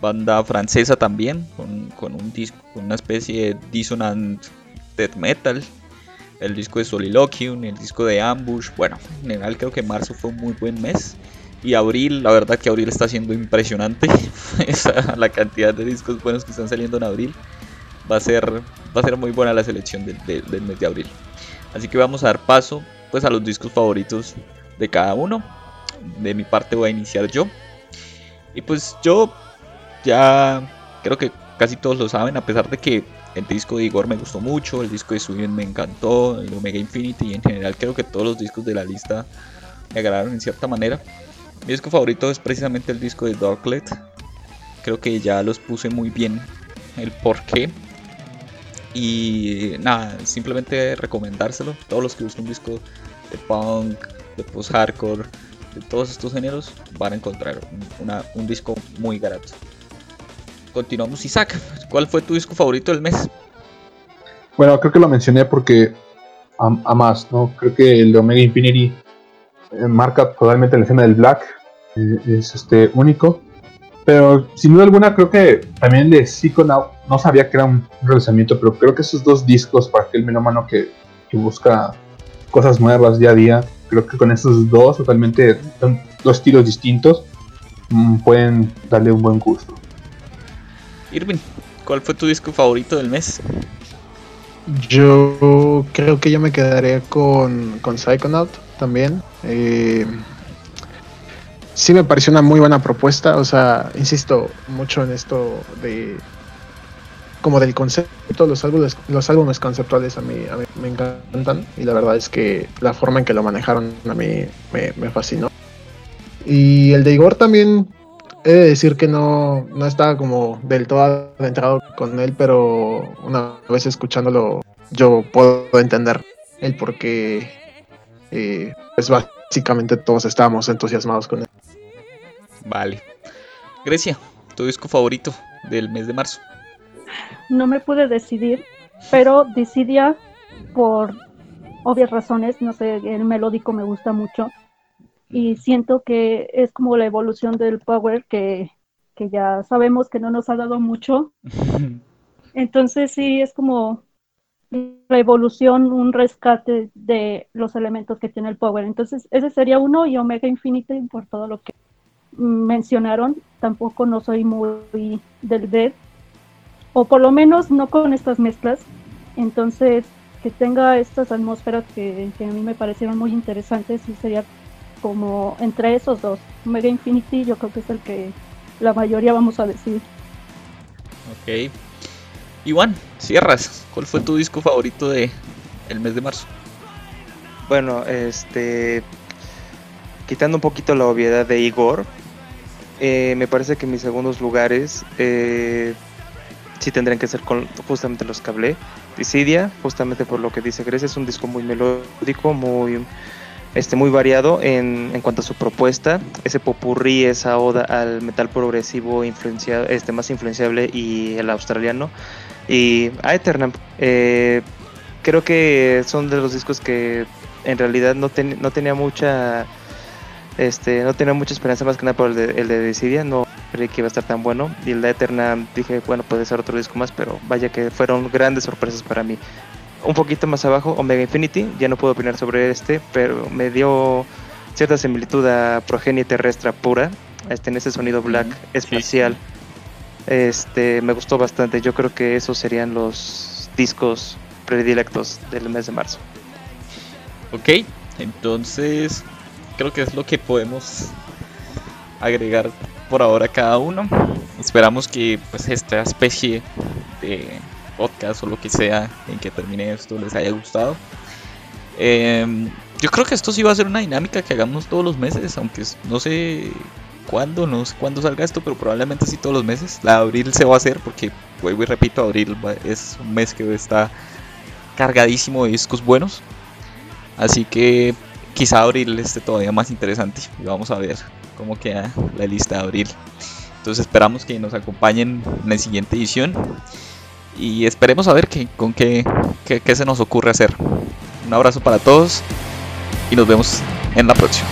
banda francesa también, con, con un disco, con una especie de dissonant death metal el disco de Soliloquium, el disco de Ambush. Bueno, en general creo que marzo fue un muy buen mes. Y abril, la verdad que abril está siendo impresionante. La cantidad de discos buenos que están saliendo en abril. Va a ser, va a ser muy buena la selección del mes de abril. Así que vamos a dar paso pues, a los discos favoritos de cada uno. De mi parte voy a iniciar yo. Y pues yo ya creo que casi todos lo saben, a pesar de que el disco de Igor me gustó mucho, el disco de Suyen me encantó, el Omega Infinity y en general creo que todos los discos de la lista me agradaron en cierta manera. Mi disco favorito es precisamente el disco de Darklet. Creo que ya los puse muy bien el por qué. Y nada, simplemente recomendárselo. Todos los que buscan un disco de punk, de post-hardcore, de todos estos géneros, van a encontrar un disco muy barato continuamos. Isaac, ¿cuál fue tu disco favorito del mes? Bueno, creo que lo mencioné porque a, más, ¿no? Creo que el de Omega Infinity eh, marca totalmente la escena del Black, eh, es este único. Pero sin duda alguna creo que también de Psychonaut, no sabía que era un relanzamiento, pero creo que esos dos discos para aquel melómano que, que busca cosas nuevas día a día, creo que con esos dos totalmente dos estilos distintos mmm, pueden darle un buen gusto. Irving, ¿cuál fue tu disco favorito del mes? Yo creo que yo me quedaría con, con Psychonaut también. Eh, sí me pareció una muy buena propuesta. O sea, insisto mucho en esto de como del concepto, los álbumes, los álbumes conceptuales a mí, me encantan y la verdad es que la forma en que lo manejaron a mí me, me fascinó. Y el de Igor también he de decir que no, no estaba como del todo adentrado con él, pero una vez escuchándolo yo puedo entender el por qué eh, pues básicamente todos estábamos entusiasmados con él. Vale. Grecia, tu disco favorito del mes de marzo. No me pude decidir, pero decidía por obvias razones, no sé, el melódico me gusta mucho y siento que es como la evolución del power que, que ya sabemos que no nos ha dado mucho. Entonces sí, es como la evolución, un rescate de los elementos que tiene el Power. Entonces, ese sería uno y Omega Infinity por todo lo que mencionaron. Tampoco no soy muy del Dead, o por lo menos no con estas mezclas. Entonces, que tenga estas atmósferas que, que a mí me parecieron muy interesantes y sería como entre esos dos. Omega Infinity yo creo que es el que la mayoría vamos a decir. Ok. Iván, cierras. ¿Cuál fue tu disco favorito de el mes de marzo? Bueno, este. Quitando un poquito la obviedad de Igor, eh, me parece que mis segundos lugares eh, sí tendrían que ser con justamente los que hablé. Dissidia, justamente por lo que dice Grecia, es un disco muy melódico, muy este, muy variado en, en, cuanto a su propuesta, ese popurrí, esa oda al metal progresivo influenciado, este, más influenciable y el australiano, y a Eternam. Eh, creo que son de los discos que en realidad no, ten, no tenía mucha este no tenía mucha esperanza más que nada por el de, el de Decidia, no creí que iba a estar tan bueno. Y el de Eternam dije bueno puede ser otro disco más pero vaya que fueron grandes sorpresas para mí un poquito más abajo, Omega Infinity, ya no puedo opinar sobre este, pero me dio cierta similitud a Progenie Terrestre pura, este, en ese sonido black espacial. Este, me gustó bastante, yo creo que esos serían los discos predilectos del mes de marzo. Ok, entonces creo que es lo que podemos agregar por ahora cada uno. Esperamos que pues esta especie de podcast o lo que sea en que termine esto les haya gustado. Eh, yo creo que esto sí va a ser una dinámica que hagamos todos los meses, aunque no sé cuándo, no sé cuándo salga esto, pero probablemente sí todos los meses. La de abril se va a hacer porque, vuelvo y repito, abril es un mes que está cargadísimo de discos buenos. Así que quizá abril esté todavía más interesante y vamos a ver cómo queda la lista de abril. Entonces esperamos que nos acompañen en la siguiente edición y esperemos a ver qué, con qué, qué, qué se nos ocurre hacer. Un abrazo para todos y nos vemos en la próxima.